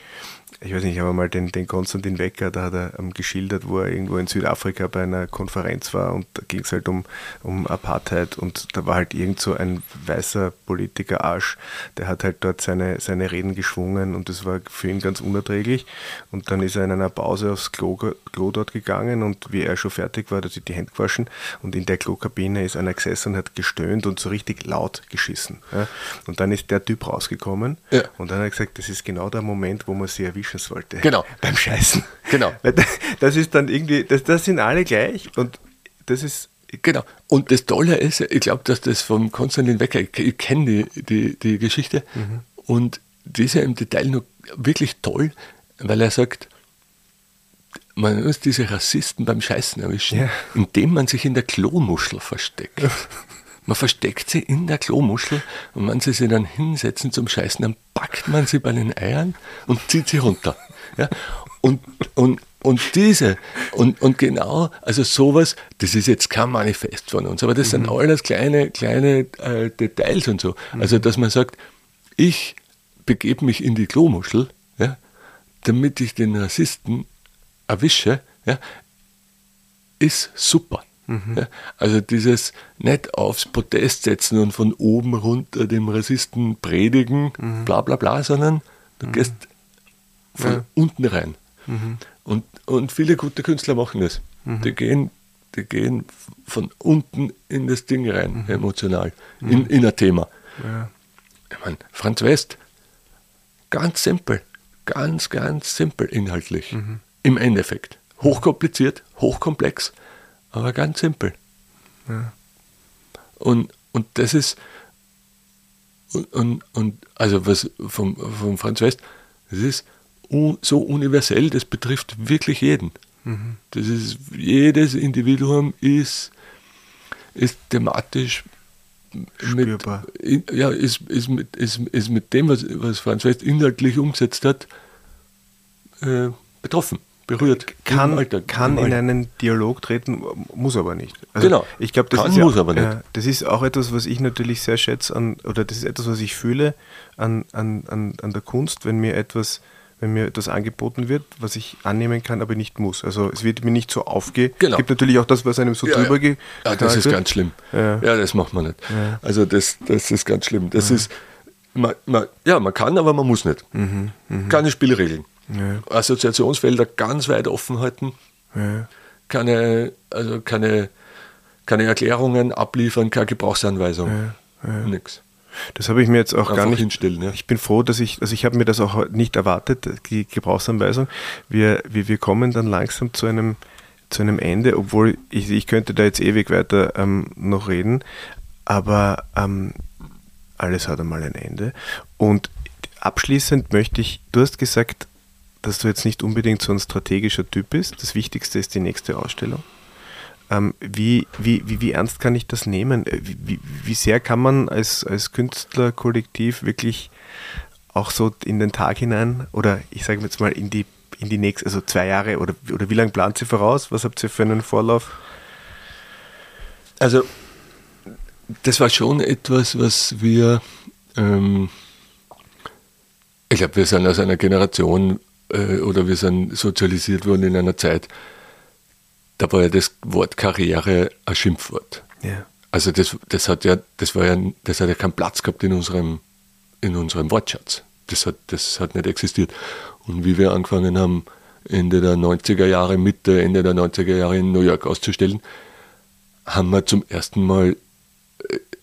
S3: ich weiß nicht, ich habe mal den, den Konstantin Wecker, da hat er ähm, geschildert, wo er irgendwo in Südafrika bei einer Konferenz war und da ging es halt um, um Apartheid und da war halt irgend so ein weißer Politiker Arsch, der hat halt dort seine, seine Reden geschwungen und das war für ihn ganz unerträglich und dann ist er in einer Pause aufs Klo, Klo dort gegangen und wie er schon fertig war, hat er sich die Hände gewaschen und in der Klokabine ist einer gesessen und hat gestöhnt und so richtig laut geschissen. Ja? Und dann ist der Typ rausgekommen ja. und dann hat er gesagt, das ist genau der Moment, wo man sie erwischt erwischen sollte.
S1: Genau.
S3: Beim Scheißen.
S1: Genau.
S3: Das ist dann irgendwie, das, das sind alle gleich und das ist.
S1: Genau. Und das Tolle ist, ich glaube, dass das vom Konstantin Wecker, ich, ich kenne die, die, die Geschichte mhm. und die ist ja im Detail noch wirklich toll, weil er sagt, man muss diese Rassisten beim Scheißen erwischen, ja. indem man sich in der Klomuschel versteckt. Man versteckt sie in der Klomuschel und wenn sie sich dann hinsetzen zum Scheißen, dann packt man sie bei den Eiern und zieht sie runter. Ja? Und, und, und diese, und, und genau, also sowas, das ist jetzt kein Manifest von uns, aber das mhm. sind alles kleine, kleine äh, Details und so. Mhm. Also, dass man sagt, ich begebe mich in die Klomuschel, ja, damit ich den Rassisten erwische, ja, ist super. Mhm. Also dieses nicht aufs Podest setzen und von oben runter dem Rassisten predigen, mhm. bla bla bla, sondern du mhm. gehst von ja. unten rein. Mhm. Und, und viele gute Künstler machen das. Mhm. Die, gehen, die gehen von unten in das Ding rein, mhm. emotional, in, in ein Thema. Ja. Ich meine, Franz West, ganz simpel, ganz, ganz simpel inhaltlich, im Endeffekt. Hochkompliziert, hochkomplex aber ganz simpel. Ja. Und, und das ist, und, und, und also was vom, vom Franz West, das ist so universell, das betrifft wirklich jeden. Mhm. Das ist, jedes Individuum ist, ist thematisch
S3: Spürbar.
S1: Mit, ja, ist, ist, mit, ist, ist mit dem, was, was Franz West inhaltlich umgesetzt hat, äh, betroffen berührt.
S3: Kann, kann in einen Dialog treten, muss aber nicht.
S1: Also genau.
S3: Ich glaube, das
S1: kann,
S3: ist
S1: muss ja, aber nicht.
S3: Ja, das ist auch etwas, was ich natürlich sehr schätze an, oder das ist etwas, was ich fühle an, an, an, an der Kunst, wenn mir etwas wenn mir etwas angeboten wird, was ich annehmen kann, aber nicht muss. Also es wird mir nicht so aufgehen. Genau. Es gibt natürlich auch das, was einem so
S1: ja,
S3: drüber
S1: geht. Ja, das ist ganz schlimm. Ja. ja, das macht man nicht. Ja. Also das, das ist ganz schlimm. Das ist, man, man, ja, man kann, aber man muss nicht. Mhm, mh. Keine Spielregeln ja. Assoziationsfelder ganz weit offen halten, ja. keine, also keine, keine Erklärungen abliefern, keine Gebrauchsanweisung, ja. nix.
S3: Das habe ich mir jetzt auch
S1: Einfach
S3: gar nicht.
S1: hinstellen, ja.
S3: Ich bin froh, dass ich, also ich habe mir das auch nicht erwartet, die Gebrauchsanweisung. Wir, wir, wir kommen dann langsam zu einem, zu einem Ende, obwohl ich, ich könnte da jetzt ewig weiter ähm, noch reden, aber ähm, alles hat einmal ein Ende. Und abschließend möchte ich, du hast gesagt, dass du jetzt nicht unbedingt so ein strategischer Typ bist. Das Wichtigste ist die nächste Ausstellung. Ähm, wie, wie, wie, wie ernst kann ich das nehmen? Äh, Wie, wie, sehr kann man als, als Künstlerkollektiv wirklich auch so in den Tag hinein oder ich sage jetzt mal in die, in die nächste, also zwei Jahre oder, oder wie lange plant ihr voraus? Was habt ihr für einen Vorlauf?
S1: Also, das war schon etwas, was wir, ähm, ich glaube, wir sind aus einer Generation äh, oder wir sind sozialisiert worden in einer Zeit, da war ja das Wort Karriere ein Schimpfwort.
S3: Ja.
S1: Also das, das hat ja, das war ja, das hat ja keinen Platz gehabt in unserem, in unserem Wortschatz. Das hat, das hat nicht existiert. Und wie wir angefangen haben, Ende der 90er Jahre, Mitte, Ende der 90er Jahre in New York auszustellen, haben wir zum ersten Mal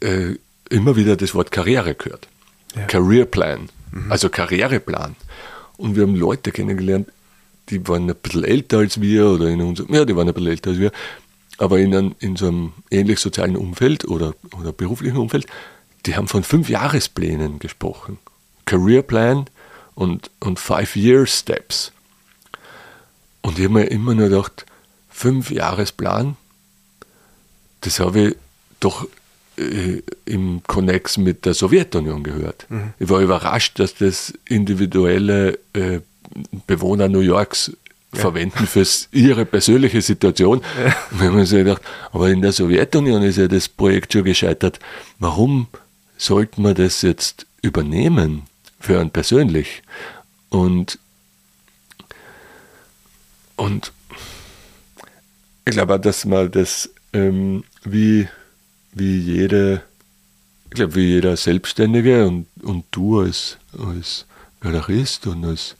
S1: äh, äh, immer wieder das Wort Karriere gehört.
S3: Ja.
S1: Career Plan, also Karriereplan. Und wir haben Leute kennengelernt, die waren ein bisschen älter als wir oder in unserem, ja, die waren ein bisschen älter als wir, aber in, einem, in so einem ähnlich sozialen Umfeld oder, oder beruflichen Umfeld, die haben von fünf Jahresplänen gesprochen. Career Plan und, und Five Year Steps. Und ich habe mir immer nur gedacht, fünf Jahresplan, das habe ich doch äh, im Konnex mit der Sowjetunion gehört. Ich war überrascht, dass das individuelle äh, Bewohner New Yorks verwenden für ihre persönliche Situation. Und wir haben uns gedacht, aber in der Sowjetunion ist ja das Projekt schon gescheitert. Warum sollte man das jetzt übernehmen für einen persönlich? Und, und ich glaube auch, dass man das ähm, wie, wie jede, ich glaube, wie jeder Selbstständige und, und du als, als Galerist und als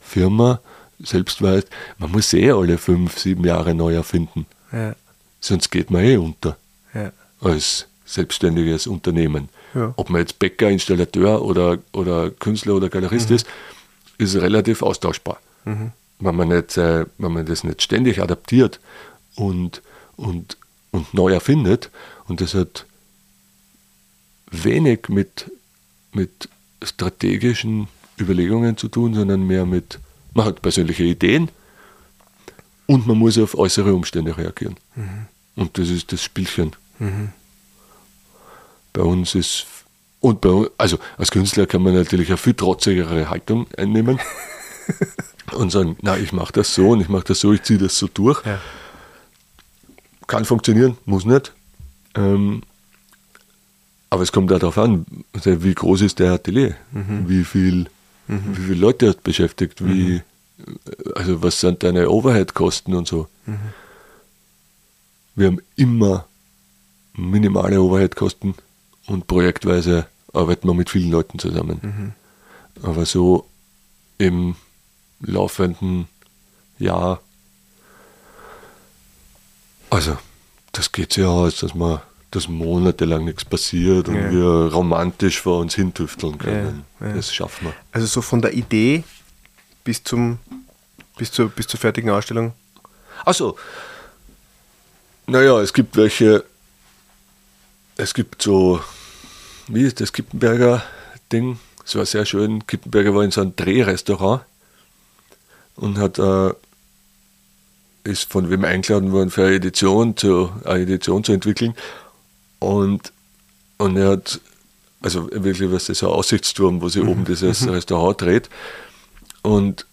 S1: Firma selbst weißt, man muss eh alle fünf, sieben Jahre neu erfinden.
S3: Ja.
S1: Sonst geht man eh unter
S3: Ja.
S1: als selbstständiges Unternehmen.
S3: Ja.
S1: Ob man jetzt Bäcker, Installateur oder, oder Künstler oder Galerist ist, ist relativ austauschbar. Wenn, man nicht, äh, wenn man das nicht ständig adaptiert und, und, und neu erfindet, und das hat wenig mit, mit strategischen Überlegungen zu tun, sondern mehr mit, man hat persönliche Ideen und man muss auf äußere Umstände reagieren. Und das ist das Spielchen. Bei uns ist, und bei uns, also als Künstler kann man natürlich eine viel trotzigere Haltung einnehmen und sagen, na, ich mache das so und ich mache das so, ich ziehe das so durch.
S3: Ja.
S1: Kann funktionieren, muss nicht. Ähm, aber es kommt auch darauf an, also wie groß ist der Atelier, wie viel, wie viele Leute hat beschäftigt, wie, also was sind deine Overhead-Kosten und so. Wir haben immer minimale Overhead-Kosten und projektweise arbeiten wir mit vielen Leuten zusammen. Aber so im laufenden Jahr, also das geht sich aus, dass man dass monatelang nichts passiert und
S3: Ja.
S1: wir romantisch vor uns hintüfteln können.
S3: Ja, ja.
S1: Das schaffen wir.
S3: Also so von der Idee bis zum bis zur, bis zur fertigen Ausstellung.
S1: Achso. Naja, es gibt welche, es gibt so, wie ist das Kippenberger Ding? Es war sehr schön. Kippenberger war in so einem Drehrestaurant und hat, äh, ist von wem eingeladen worden für eine Edition zu, eine Edition zu entwickeln. Und, und er hat, also wirklich, was das ein Aussichtsturm, wo sie oben dieses Restaurant dreht. Und,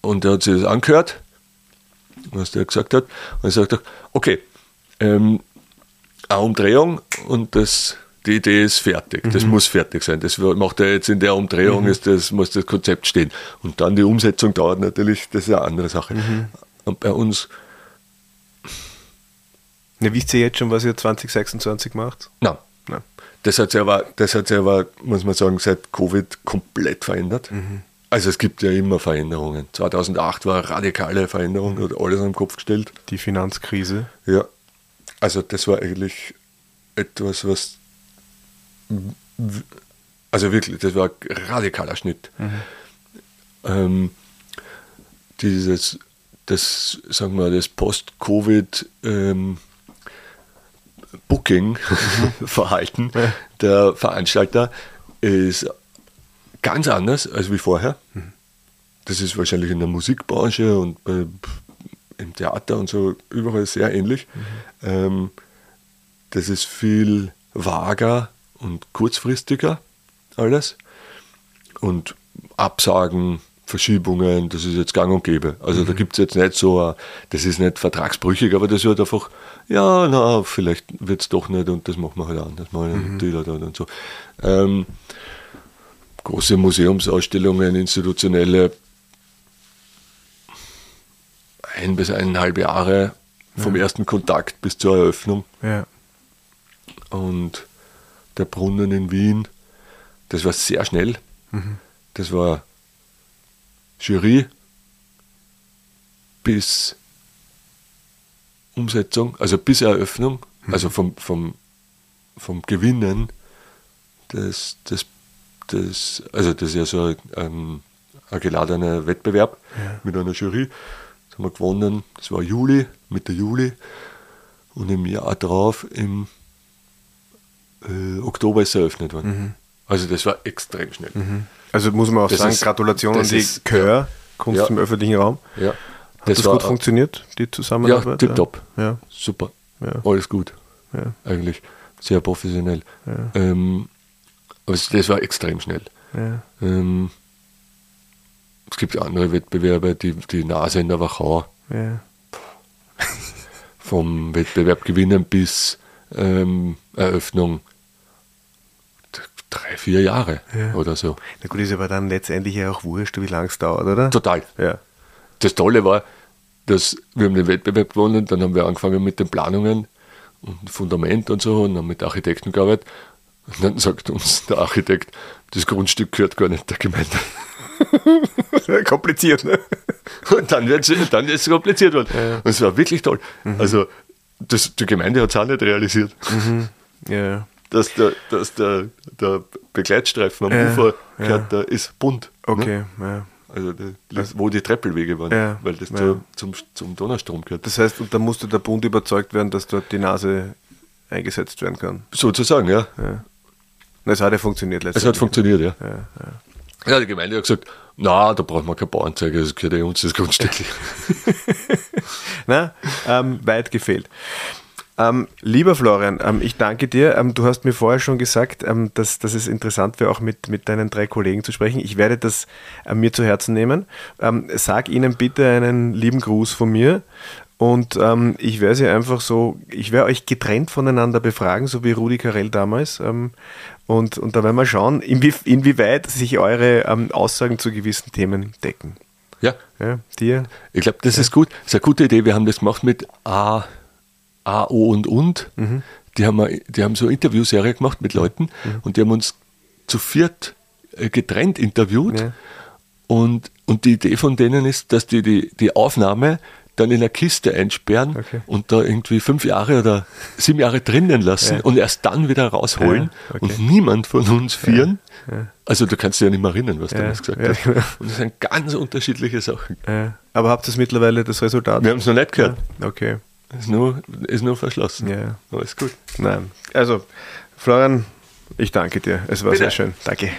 S1: und er hat sich das angehört, was der gesagt hat. Und er sagt, okay, ähm, eine Umdrehung und das, die Idee ist fertig. Das muss fertig sein. Das macht er jetzt in der Umdrehung, ist das, muss das Konzept stehen. Und dann die Umsetzung dauert natürlich, das ist eine andere Sache. Und bei uns,
S3: Ne, wisst ihr jetzt schon, was ihr 2026 macht?
S1: nein.
S3: Nein.
S1: Das hat sich aber, das hat sich aber, muss man sagen, seit Covid komplett verändert. Also es gibt ja immer Veränderungen. 2008 war eine radikale Veränderung, hat alles am Kopf gestellt.
S3: Die Finanzkrise.
S1: Ja, also das war eigentlich etwas, was also wirklich, das war ein radikaler Schnitt. Ähm, dieses, das, sagen wir, das Post-Covid ähm, Booking-Verhalten der Veranstalter ist ganz anders als wie vorher. Das ist wahrscheinlich in der Musikbranche und bei, im Theater und so überall sehr ähnlich. Ähm, das ist viel vager und kurzfristiger alles. Und Absagen, Verschiebungen, das ist jetzt gang und gäbe. Also da gibt es jetzt nicht so, das ist nicht vertragsbrüchig, aber das wird einfach, ja, na, vielleicht wird es doch nicht und das machen wir halt anders mal Dealer dort und so. Ähm, große Museumsausstellungen, institutionelle, ein bis eineinhalb Jahre vom ersten Kontakt bis zur Eröffnung
S3: Ja.
S1: und der Brunnen in Wien, das war sehr schnell. Das war Jury bis Umsetzung, also bis Eröffnung, also vom, vom, vom Gewinnen des, des, des, also das ist ja so ein, ein geladener Wettbewerb mit einer Jury. Das haben wir gewonnen, das war Juli, Mitte Juli. Und im Jahr drauf, im äh, Oktober ist eröffnet worden. Also das war extrem schnell.
S3: Also muss man auch
S1: Das
S3: sagen,
S1: ist-
S3: Gratulation an
S1: das
S3: die
S1: ist-
S3: Chör, Kunst
S1: Ja.
S3: im öffentlichen Raum.
S1: Ja.
S3: Hat das, gut funktioniert, die
S1: Ja,
S3: Zusammenarbeit?
S1: tipptopp.
S3: Ja.
S1: Super.
S3: Ja.
S1: Alles gut.
S3: Ja.
S1: Eigentlich sehr professionell.
S3: Ja.
S1: Ähm, aber das war extrem schnell.
S3: Ja.
S1: Ähm, es gibt andere Wettbewerbe, die, die Nase in der Wachau,
S3: Ja.
S1: vom Wettbewerb gewinnen bis ähm, Eröffnung drei, vier Jahre
S3: Ja.
S1: oder so.
S3: Na gut, ist aber dann letztendlich ja auch wurscht, wie lange es dauert, oder?
S1: Total.
S3: Ja.
S1: Das Tolle war, dass wir haben den Wettbewerb gewonnen, dann haben wir angefangen mit den Planungen und Fundament und so und haben mit Architekten gearbeitet. Und dann sagt uns der Architekt, das Grundstück gehört gar nicht der Gemeinde.
S3: Kompliziert, ne?
S1: Und dann, wird's, dann ist es kompliziert worden. Und es war wirklich toll. Also das, die Gemeinde hat es auch nicht realisiert,
S3: Ja.
S1: Dass der, dass der, der Begleitstreifen am
S3: Ja,
S1: Ufer
S3: ja.
S1: gehört, der ist bunt. Ne?
S3: Okay, ja.
S1: Also wo die Treppelwege waren,
S3: Ja,
S1: weil das
S3: ja.
S1: zu, zum, zum Donnerstrom gehört.
S3: Das heißt, und da musste der Bund überzeugt werden, dass dort die Nase eingesetzt werden kann.
S1: Sozusagen, ja.
S3: Na, Es hat ja funktioniert
S1: Es
S3: letztendlich.
S1: hat funktioniert, ja.
S3: Ja,
S1: Ja, die Gemeinde hat gesagt, na, da brauchen wir keine Bauanzeige, das gehört ja uns das Grundstück.
S3: Na, ähm, weit gefehlt. Ähm, lieber Florian, ähm, ich danke dir. Ähm, du hast mir vorher schon gesagt, ähm, dass, dass es interessant wäre, auch mit, mit deinen drei Kollegen zu sprechen. Ich werde das äh, mir zu Herzen nehmen. Ähm, sag ihnen bitte einen lieben Gruß von mir. Und ähm, ich werde sie einfach so, ich werde euch getrennt voneinander befragen, so wie Rudi Carell damals. Und, und da werden wir schauen, inwie, inwieweit sich eure Aussagen zu gewissen Themen decken.
S1: ja,
S3: Ja, dir?
S1: ich glaube, das ist gut. Das ist eine gute Idee. Wir haben das gemacht mit A, A O und und.
S3: Mhm.
S1: Die, haben, die haben so eine Interviewserie gemacht mit Leuten
S3: Mhm.
S1: und die haben uns zu viert äh, getrennt interviewt.
S3: Ja.
S1: Und, und die Idee von denen ist, dass die die, die Aufnahme dann in eine Kiste einsperren
S3: Okay.
S1: und da irgendwie fünf Jahre oder sieben Jahre drinnen lassen
S3: Ja.
S1: und erst dann wieder rausholen.
S3: Ja, okay.
S1: Und niemand von uns vieren, also du kannst dir ja nicht mehr erinnern, was du
S3: Ja,
S1: damals gesagt
S3: ja,
S1: hast.
S3: genau.
S1: Und das sind ganz unterschiedliche Sachen.
S3: Aber habt ihr mittlerweile das Resultat?
S1: Wir haben es noch nicht gehört.
S3: Okay.
S1: Ist nur, ist nur verschlossen.
S3: Ja.
S1: Alles gut.
S3: Nein. Also, Florian, ich danke dir. Es war
S1: Bitte.
S3: sehr schön. Danke.